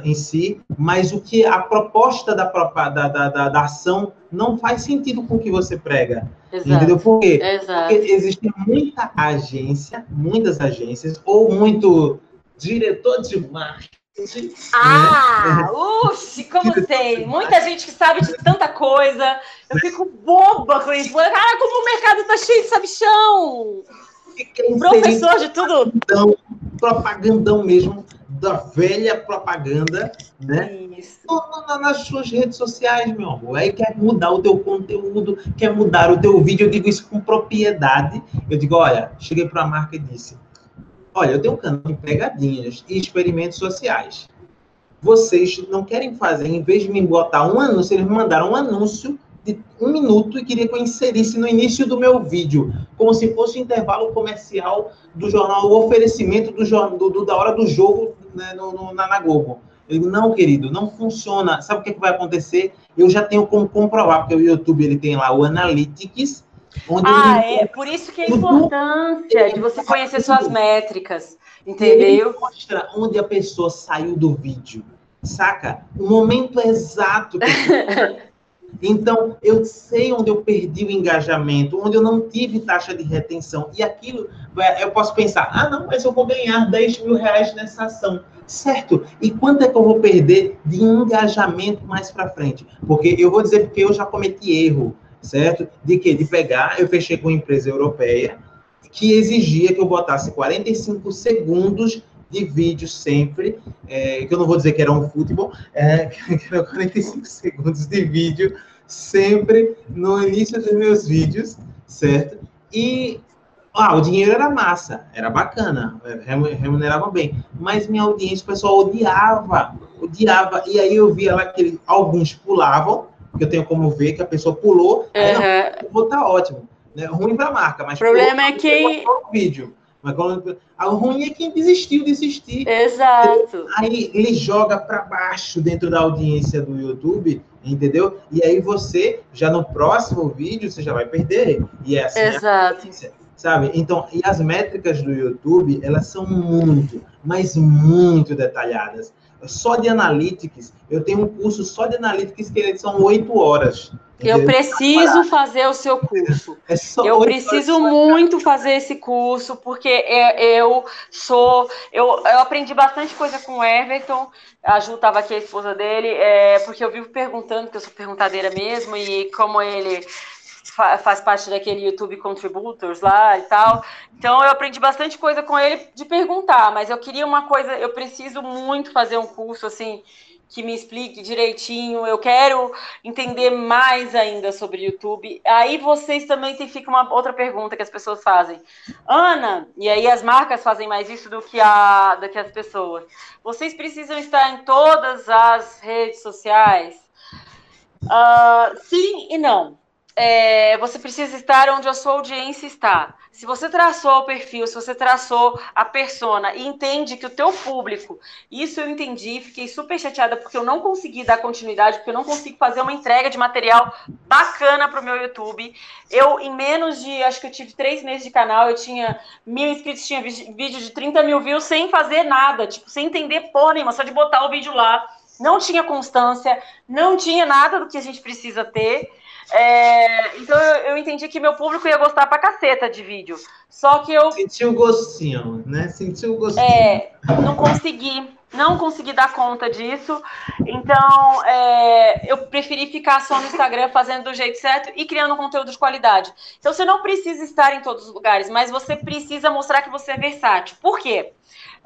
em si, mas o que a proposta da, da, da, da, ação não faz sentido com o que você prega. Exato. Entendeu? Por quê? Exato. Porque existe muita agência, muitas agências, ou muito diretor de marketing. Ah, né? uxe, como tem? Muita gente que sabe de tanta coisa. Eu fico boba com isso. Ah, como o mercado tá cheio de sabichão! Professor de tudo. Propagandão, propagandão mesmo da velha propaganda, né? Isso. Nas suas redes sociais, meu amor. Aí quer mudar o teu conteúdo, quer mudar o teu vídeo. Eu digo isso com propriedade. Eu digo, olha, cheguei para a marca e disse, olha, eu tenho um canal de pegadinhas e experimentos sociais. Vocês não querem fazer, em vez de me botar um anúncio, eles me mandaram um anúncio de um minuto e queria que eu inserisse no início do meu vídeo, como se fosse o intervalo comercial do jornal, o oferecimento do, do, do da hora do jogo né, no, no, na, na Globo. Eu digo, não, querido, não funciona. Sabe o que, é que vai acontecer? Eu já tenho como comprovar, porque o YouTube ele tem lá o Analytics, ah, é por isso que é a importância de você conhecer suas métricas, entendeu? Ele mostra onde a pessoa saiu do vídeo, saca? O momento exato que Então, eu sei onde eu perdi o engajamento, onde eu não tive taxa de retenção. E aquilo, eu posso pensar, ah, não, mas eu vou ganhar 10 mil reais nessa ação. Certo. E quanto é que eu vou perder de engajamento mais para frente? Porque eu vou dizer porque eu já cometi erro, certo? De que? De pegar, eu fechei com uma empresa europeia que exigia que eu botasse 45 segundos de vídeo sempre, é, que eu não vou dizer que era um futebol, é, que era 45 segundos de vídeo sempre no início dos meus vídeos, certo? E ah, o dinheiro era massa, era bacana, remunerava bem, mas minha audiência, o pessoal odiava, odiava, e aí eu via lá que alguns pulavam, que eu tenho como ver que a pessoa pulou, uhum. aí, não, vou tá ótimo, né? ruim para a marca, mas o problema é que vídeo. Mas quando, a ruim é quem desistiu de assistir. Exato. Aí ele joga para baixo dentro da audiência do YouTube, entendeu? E aí você, já no próximo vídeo, você já vai perder. E é assim Exato. Sabe? Então, e as métricas do YouTube, elas são muito, mas muito detalhadas. Só de Analytics, eu tenho um curso só de Analytics que são oito horas. Eu preciso fazer o seu curso. É eu preciso muito fazer esse curso, porque eu sou. Eu, eu aprendi bastante coisa com o Everton. A Ju estava aqui, a esposa dele, é, porque eu vivo perguntando, porque eu sou perguntadeira mesmo, e como ele faz parte daquele YouTube Contributors lá e tal. Então eu aprendi bastante coisa com ele de perguntar, mas eu queria uma coisa, eu preciso muito fazer um curso assim que me explique direitinho. Eu quero entender mais ainda sobre YouTube. Aí vocês também tem fica uma outra pergunta que as pessoas fazem. Ana, e aí as marcas fazem mais isso do que a do que as pessoas. Vocês precisam estar em todas as redes sociais? Uh, sim e não é, você precisa estar onde a sua audiência está. Se você traçou o perfil, se você traçou a persona e entende que o teu público, isso eu entendi, fiquei super chateada porque eu não consegui dar continuidade, porque eu não consigo fazer uma entrega de material bacana para o meu YouTube. Eu, em menos de, acho que eu tive três meses de canal, eu tinha mil inscritos, tinha vídeo de 30 mil views sem fazer nada, tipo, sem entender porra nenhuma, só de botar o vídeo lá. Não tinha constância, não tinha nada do que a gente precisa ter. É, então eu, eu, entendi que meu público ia gostar pra caceta de vídeo. Só que eu. Sentiu o gostinho, né? Sentiu o gostinho. É, não consegui. Não consegui dar conta disso. Então, é, eu preferi ficar só no Instagram fazendo do jeito certo e criando conteúdo de qualidade. Então, você não precisa estar em todos os lugares, mas você precisa mostrar que você é versátil. Por quê?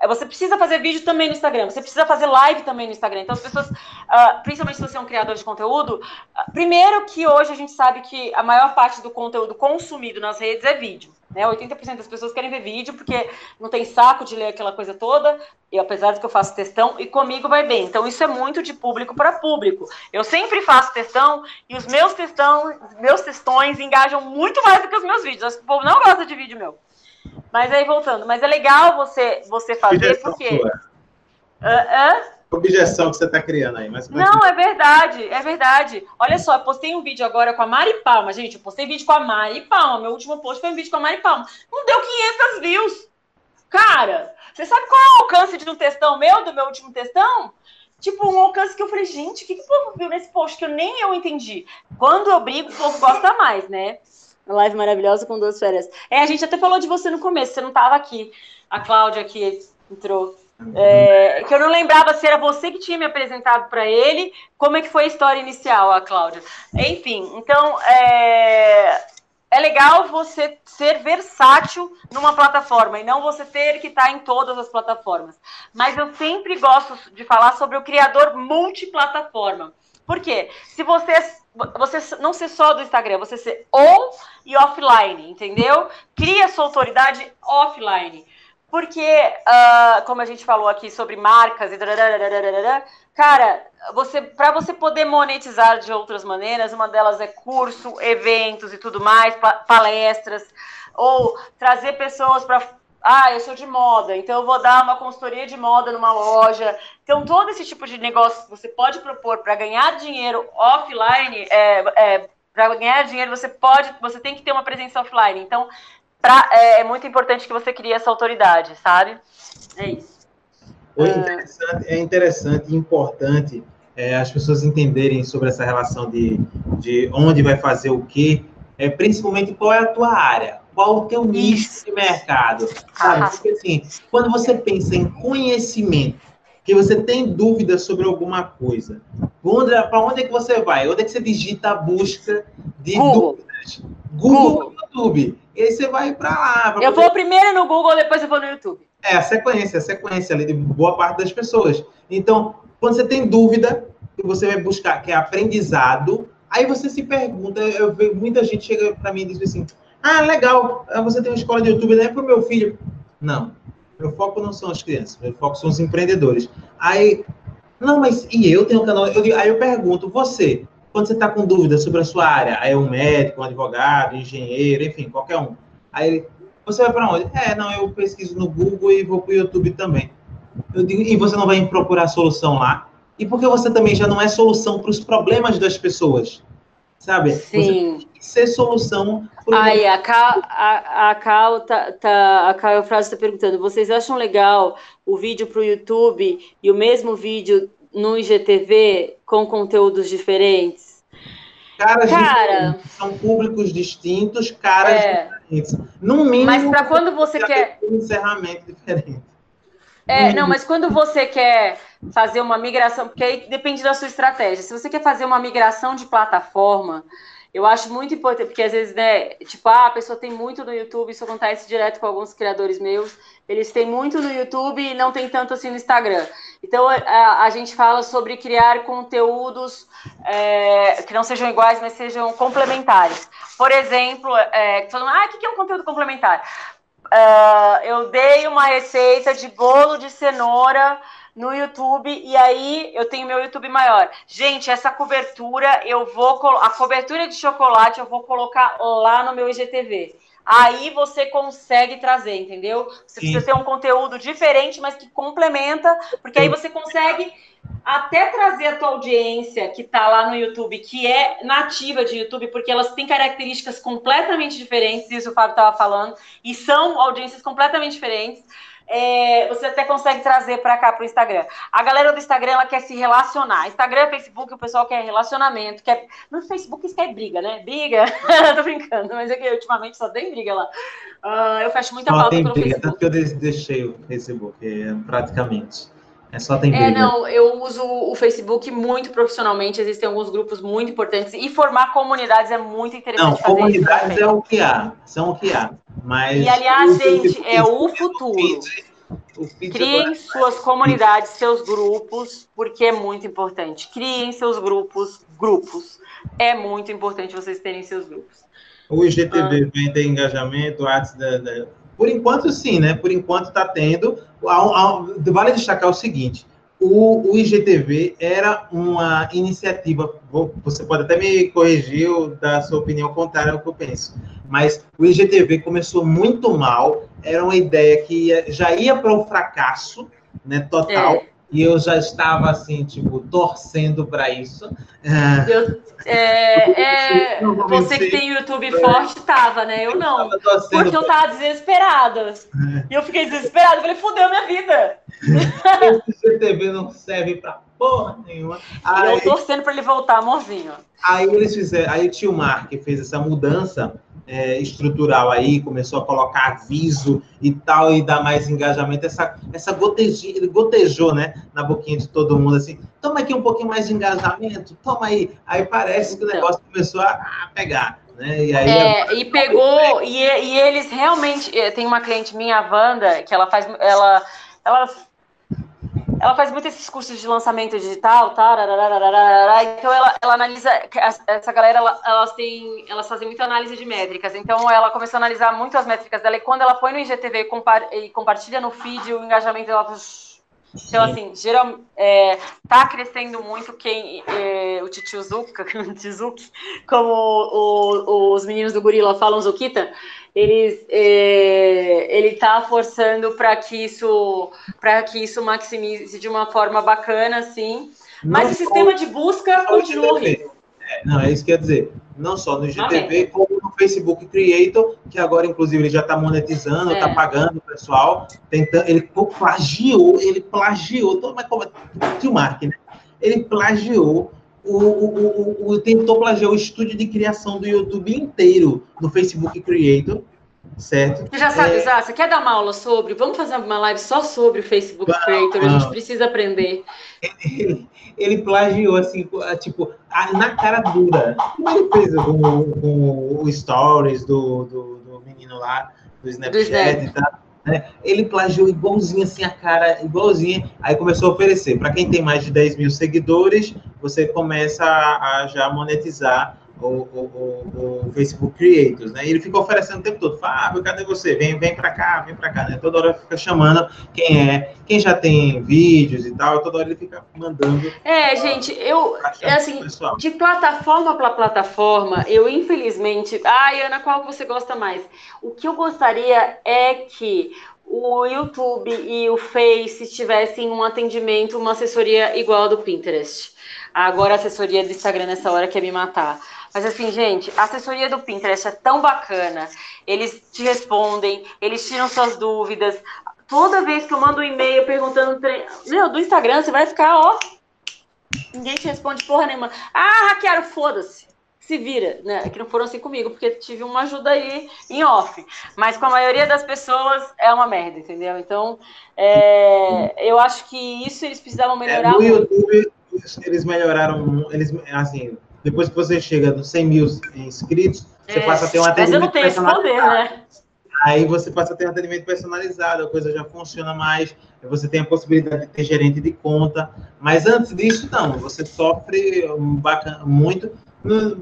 É, você precisa fazer vídeo também no Instagram, você precisa fazer live também no Instagram. Então, as pessoas, uh, principalmente se você é um criador de conteúdo, uh, primeiro que hoje a gente sabe que a maior parte do conteúdo consumido nas redes é vídeo. Né? 80% das pessoas querem ver vídeo porque não tem saco de ler aquela coisa toda, e apesar de que eu faço testão, e comigo vai bem. Então, isso é muito de público para público. Eu sempre faço testão, e os meus testão, meus testões engajam muito mais do que os meus vídeos. O povo não gosta de vídeo meu. Mas aí voltando, mas é legal você você fazer Objeção porque. Uh, Objeção que você está criando aí, mas não é verdade, é verdade. Olha só, eu postei um vídeo agora com a Mari Palma, gente. Eu postei vídeo com a Mari Palma. Meu último post foi um vídeo com a Mari Palma. Não deu 500 views, cara. Você sabe qual é o alcance de um textão meu, do meu último textão? Tipo, um alcance que eu falei, gente, o que, que o povo viu nesse post que eu nem eu entendi? Quando eu brigo, o povo gosta mais, né? live maravilhosa com duas férias. É, a gente até falou de você no começo, você não estava aqui. A Cláudia que entrou. É, que eu não lembrava se era você que tinha me apresentado para ele, como é que foi a história inicial, a Cláudia. Enfim, então é, é legal você ser versátil numa plataforma e não você ter que estar em todas as plataformas. Mas eu sempre gosto de falar sobre o criador multiplataforma. Por quê? Se você você não ser só do Instagram, você ser on e offline, entendeu? Cria sua autoridade offline. Porque, uh, como a gente falou aqui sobre marcas e. Cara, você, para você poder monetizar de outras maneiras, uma delas é curso, eventos e tudo mais, palestras, ou trazer pessoas para ah, eu sou de moda, então eu vou dar uma consultoria de moda numa loja. Então, todo esse tipo de negócio que você pode propor para ganhar dinheiro offline, é, é, para ganhar dinheiro, você pode, você tem que ter uma presença offline. Então, pra, é, é, muito importante que você crie essa autoridade, sabe? É isso. É interessante, é interessante e importante é, as pessoas entenderem sobre essa relação de, de onde vai fazer o quê, é, principalmente qual é a tua área, qual o teu nicho de mercado, sabe? Porque assim, quando você pensa em conhecimento, que você tem dúvidas sobre alguma coisa, para onde é que você vai? Onde é que você digita a busca de Google. dúvidas? Google, Google. YouTube. E aí você vai para lá. Pra eu poder... vou primeiro no Google, depois eu vou no YouTube. É a sequência, a sequência ali de boa parte das pessoas. Então, quando você tem dúvida, que você vai buscar, que é aprendizado, aí você se pergunta, eu vejo muita gente chega para mim e diz assim, ah, legal, você tem uma escola de YouTube, não é para o meu filho. Não, meu foco não são as crianças, meu foco são os empreendedores. Aí, não, mas e eu tenho um canal? Eu, aí eu pergunto, você, quando você está com dúvida sobre a sua área, aí é um médico, um advogado, um engenheiro, enfim, qualquer um. Aí ele, você vai para onde? É, não, eu pesquiso no Google e vou para o YouTube também. Eu digo, e você não vai procurar solução lá? E porque você também já não é solução para os problemas das pessoas? Sabe? Sim. Você ser solução. Aí, a Cal, a, a Cal, tá, tá, a Cal Frase está perguntando: vocês acham legal o vídeo para o YouTube e o mesmo vídeo no IGTV com conteúdos diferentes? Caras Cara, são públicos distintos, caras é, diferentes. No mínimo, mas para quando você quer um encerramento diferente. É, não, mas quando você quer fazer uma migração, porque aí depende da sua estratégia. Se você quer fazer uma migração de plataforma, eu acho muito importante, porque às vezes, né, tipo, ah, a pessoa tem muito no YouTube, isso acontece direto com alguns criadores meus, eles têm muito no YouTube e não tem tanto assim no Instagram. Então, a, a gente fala sobre criar conteúdos é, que não sejam iguais, mas sejam complementares. Por exemplo, é, falando, ah, o que é um conteúdo complementar? Uh, eu dei uma receita de bolo de cenoura no YouTube e aí eu tenho meu YouTube maior. Gente, essa cobertura eu vou a cobertura de chocolate eu vou colocar lá no meu IGTV. Aí você consegue trazer, entendeu? Você Sim. precisa ter um conteúdo diferente, mas que complementa, porque aí você consegue até trazer a tua audiência que está lá no YouTube, que é nativa de YouTube, porque elas têm características completamente diferentes, isso o Fábio estava falando, e são audiências completamente diferentes é, você até consegue trazer para cá para o Instagram. A galera do Instagram ela quer se relacionar. Instagram, Facebook, o pessoal quer relacionamento. Quer... No Facebook isso quer briga, né? Briga. Tô brincando, mas é que ultimamente só tem briga lá. Uh, eu fecho muita só pauta pelo briga, Facebook. Tanto que eu deixei o Facebook, é, praticamente. É só tem. É, não, eu uso o Facebook muito profissionalmente, existem alguns grupos muito importantes, e formar comunidades é muito interessante. Não, comunidades é o que há, são o que há. Mas e aliás, gente, é o futuro. Criem suas comunidades, seus grupos, porque é muito importante. Criem seus grupos, grupos. É muito importante vocês terem seus grupos. O IGTV ah. vem ter engajamento, artes da, da, Por enquanto, sim, né? Por enquanto está tendo. Vale destacar o seguinte: o, o IGTV era uma iniciativa, você pode até me corrigir da sua opinião contrária ao que eu penso, mas o IGTV começou muito mal, era uma ideia que ia, já ia para o fracasso, né, total, é. E eu já estava, assim, tipo, torcendo para isso. Eu, é, é, você que tem YouTube forte estava, né? Eu não, porque eu estava desesperada. É. E eu fiquei desesperada, falei, fudeu minha vida. Esse IGTV não serve para porra nenhuma. Aí, eu torcendo para ele voltar, amorzinho. Aí eles fizeram, aí o tio Mark fez essa mudança é, estrutural aí, começou a colocar aviso e tal, e dar mais engajamento, essa, essa gotejinha, ele gotejou, né, na boquinha de todo mundo, assim, toma aqui um pouquinho mais de engajamento, toma aí. Aí parece que o então. negócio começou a, a pegar. Né? E, aí é, e pegou, e, e eles realmente, é, tem uma cliente minha, a Wanda, que ela faz, ela, ela ela faz muito esses cursos de lançamento digital, tá? então ela, ela analisa, essa galera, ela, elas têm, elas fazem muita análise de métricas, então ela começou a analisar muito as métricas dela, e quando ela foi no IGTV e compartilha no feed, o engajamento dela então, assim, geral, é, tá crescendo muito quem é, o Titio Zuka, como o, os meninos do Gorila falam, Zukita, eles, é, ele tá forçando para que isso para que isso maximize de uma forma bacana, assim. Mas o sistema de busca continua horrível. É, não, é isso que quer dizer. Não só no IGTV, como no Facebook Creator, que agora, inclusive, ele já está monetizando, está é. pagando o pessoal. Tentando, ele plagiou, ele plagiou, mas como é? Mark, né? ele plagiou o, o, o, o, tentou plagiar o estúdio de criação do YouTube inteiro no Facebook Creator, certo? Você já sabe é... usar? Você quer dar uma aula sobre? Vamos fazer uma live só sobre o Facebook não, Creator, não. a gente precisa aprender. Ele, ele plagiou, assim, tipo, na cara dura. Como ele fez com, o Stories do, do, do menino lá, do Snapchat do e tal né? Ele plagiou igualzinho assim a cara, igualzinho. Aí começou a oferecer. Para quem tem mais de 10 mil seguidores, você começa a, a já monetizar o, o, o, Facebook Creators, né? E ele fica oferecendo o tempo todo, Fábio, cadê você? Vem, vem para cá, vem para cá, né? Toda hora fica chamando quem é, quem já tem vídeos e tal, toda hora ele fica mandando. É, gente, eu, é assim, de plataforma para plataforma, eu infelizmente, ai, Ana, qual você gosta mais? O que eu gostaria é que o YouTube e o Face tivessem um atendimento, uma assessoria igual a do Pinterest. Agora a assessoria do Instagram nessa hora quer me matar. Mas assim, gente, a assessoria do Pinterest é tão bacana. Eles te respondem, eles tiram suas dúvidas. Toda vez que eu mando um e-mail perguntando, meu, do Instagram, você vai ficar, ó. Ninguém te responde porra nenhuma. Ah, hackearam, foda-se. Se vira, né? É que não foram assim comigo, porque tive uma ajuda aí em off. Mas com a maioria das pessoas é uma merda, entendeu? Então, é, eu acho que isso eles precisavam melhorar. É, no YouTube, eles melhoraram, eles, assim, depois que você chega nos 100 mil inscritos, você é, passa a ter um atendimento personalizado. Né? Aí você passa a ter um atendimento personalizado, a coisa já funciona mais, você tem a possibilidade de ter gerente de conta, mas antes disso, não, você sofre muito.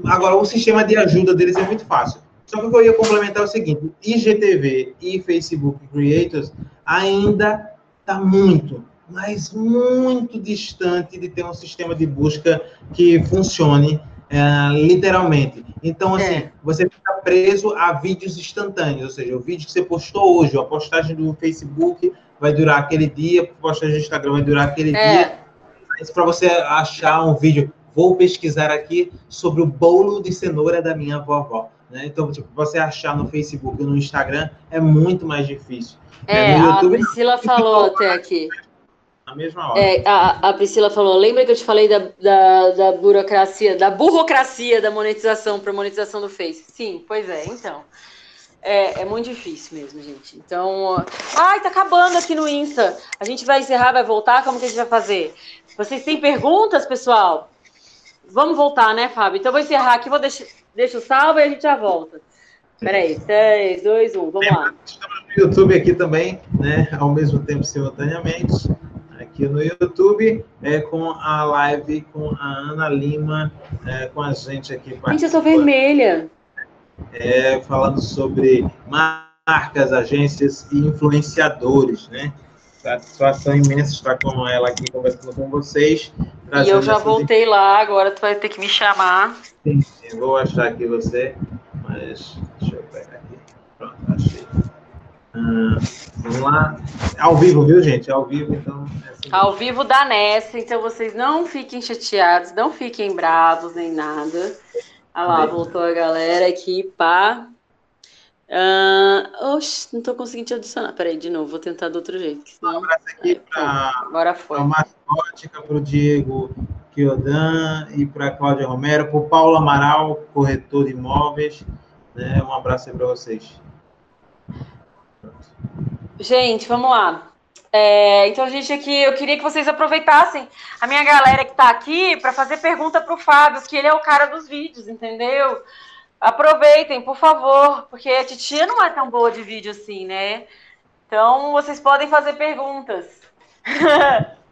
Agora, o sistema de ajuda deles é muito fácil. Só que eu ia complementar o seguinte: IGTV e Facebook Creators ainda está muito, mas muito distante de ter um sistema de busca que funcione é, literalmente. Então, assim, é. você fica preso a vídeos instantâneos, ou seja, o vídeo que você postou hoje, a postagem do Facebook vai durar aquele dia, a postagem do Instagram vai durar aquele é. dia. Mas para você achar um vídeo, vou pesquisar aqui sobre o bolo de cenoura da minha vovó. Né? Então, tipo, você achar no Facebook e no Instagram é muito mais difícil. É, YouTube, a Priscila falou até aqui na mesma hora. É, a, a Priscila falou, lembra que eu te falei da, da, da burocracia, da burocracia da monetização para monetização do Face? Sim, pois é, então. É, é, muito difícil mesmo, gente. Então, ai, tá acabando aqui no Insta. A gente vai encerrar, vai voltar? Como que a gente vai fazer? Vocês têm perguntas, pessoal? Vamos voltar, né, Fábio? Então, eu vou encerrar aqui, vou deixar, deixa o salve e a gente já volta. Peraí, 3, 2, 1, vamos lá. Estamos no YouTube aqui também, né? Ao mesmo tempo, simultaneamente aqui no YouTube, é, com a live com a Ana Lima, é, com a gente aqui. Gente, eu sou vermelha. É, falando sobre marcas, agências e influenciadores, né? Satisfação imensa estar com ela aqui conversando com vocês. E eu já voltei lá, agora tu vai ter que me chamar. Sim, sim, vou achar aqui você, mas deixa eu pegar aqui. Pronto, achei. Vamos lá. Ao vivo, viu, gente? Ao vivo, então. É assim. Ao vivo da Nessa, então vocês não fiquem chateados, não fiquem bravos nem nada. Olha lá, voltou a galera aqui, pá. Uh, oxe, não tô conseguindo te adicionar. Peraí, de novo, vou tentar do outro jeito. Senão... Um abraço aqui para agora foi. a Mascótica, para o Diego Kiodan e para a Cláudia Romero, para o Paulo Amaral, corretor de imóveis. Né? Um abraço aí para vocês. Gente, vamos lá. É, então, gente, aqui eu queria que vocês aproveitassem a minha galera que está aqui para fazer pergunta para o Fábio, que ele é o cara dos vídeos, entendeu? Aproveitem, por favor, porque a titia não é tão boa de vídeo assim, né? Então, vocês podem fazer perguntas.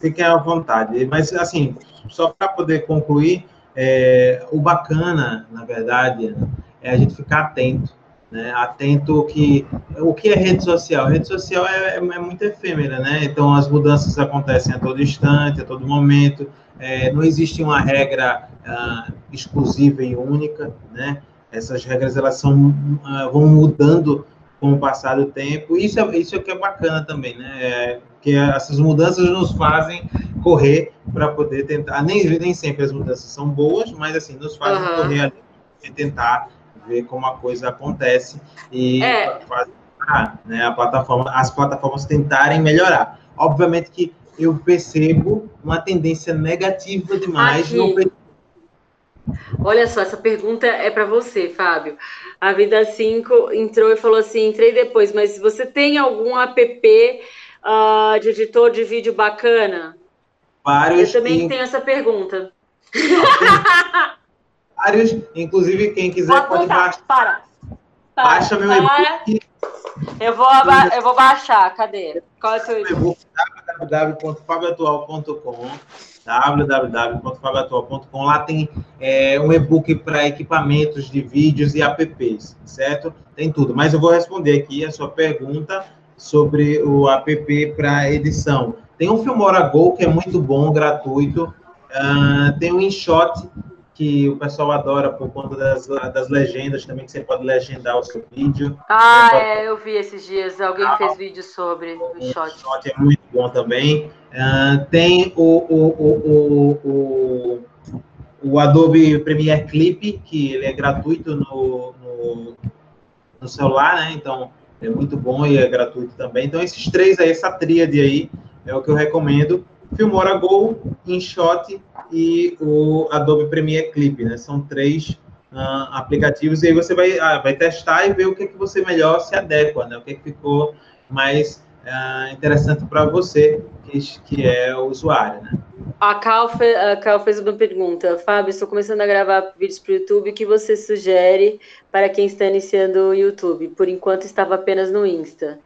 Fiquem à vontade. Mas, assim, só para poder concluir, é, o bacana, na verdade, é a gente ficar atento né? Atento que o que é rede social? Rede social é, é, é, muito efêmera, né? Então as mudanças acontecem a todo instante, a todo momento. É, não existe uma regra ah, exclusiva e única, né? Essas regras elas são ah, vão mudando com o passar do tempo. Isso é isso é que é bacana também, né? É, que essas mudanças nos fazem correr para poder tentar. Nem nem sempre as mudanças são boas, mas assim nos fazem uhum. correr e tentar ver como a coisa acontece e é. né, a plataforma, as plataformas tentarem melhorar. Obviamente que eu percebo uma tendência negativa demais Aqui. no Olha só, essa pergunta é para você, Fábio. A Vida 5 entrou e falou assim: entrei depois, mas você tem algum app uh, de editor de vídeo bacana? Vários. Eu também tenho essa pergunta. Vários, inclusive quem quiser pode, baixar. Para. para. Baixa meu e-book. Eu vou, eu vou baixar, cadê? Qual é o seu e-book? www.fabioatual.com www.fabioatual.com Lá tem é, um e-book para equipamentos de vídeos e apps, certo? Tem tudo. Mas eu vou responder aqui a sua pergunta sobre o app para edição. Tem um Filmora Go, que é muito bom, gratuito. Uh, tem o InShot, que o pessoal adora por conta das, das legendas também, que você pode legendar o seu vídeo. Ah, pode... é, eu vi esses dias, alguém ah, fez vídeo sobre o InShot. O InShot é muito bom também. Uh, tem o, o, o, o, o, Adobe Premiere Clip, que ele é gratuito no, no, no celular, né? Então, é muito bom e é gratuito também. Então, esses três aí, essa tríade aí, é o que eu recomendo. Filmora Go, InShot e o Adobe Premiere Clip, né? São três uh, aplicativos e aí você vai, uh, vai testar e ver o que, é que você melhor se adequa, né? O que, é que ficou mais uh, interessante para você, que, que é o usuário, né? A Cal, fe, a Cal fez uma pergunta. Fábio, estou começando a gravar vídeos para o YouTube. O que você sugere para quem está iniciando o YouTube? Por enquanto, estava apenas no Insta.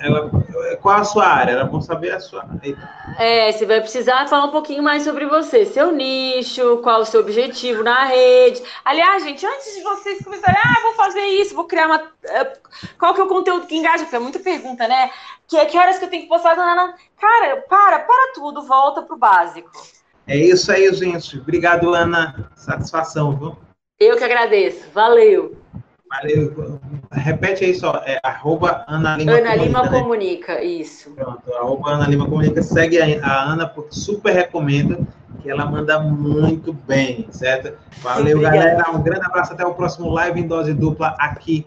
Ela, qual a sua área? Era bom saber a sua. É, você vai precisar falar um pouquinho mais sobre você, seu nicho, qual o seu objetivo na rede. Aliás, gente, antes de vocês começarem, ah, vou fazer isso, vou criar uma. Eh, qual que é o conteúdo que engaja? Porque é muita pergunta, né? Que, que horas que eu tenho que postar? Não, não, não. Cara, para, para tudo, volta pro básico. É isso aí, gente. Obrigado, Ana. Satisfação, viu? Eu que agradeço. Valeu. Valeu. Repete aí só, é arroba Ana Lima Ana Comunica, Lima né? Comunica, isso. Pronto, arroba Ana Lima Comunica. Segue a, a Ana, porque super recomendo, que ela manda muito bem, certo? Valeu, Obrigada. galera. Um grande abraço, até o próximo live em dose dupla aqui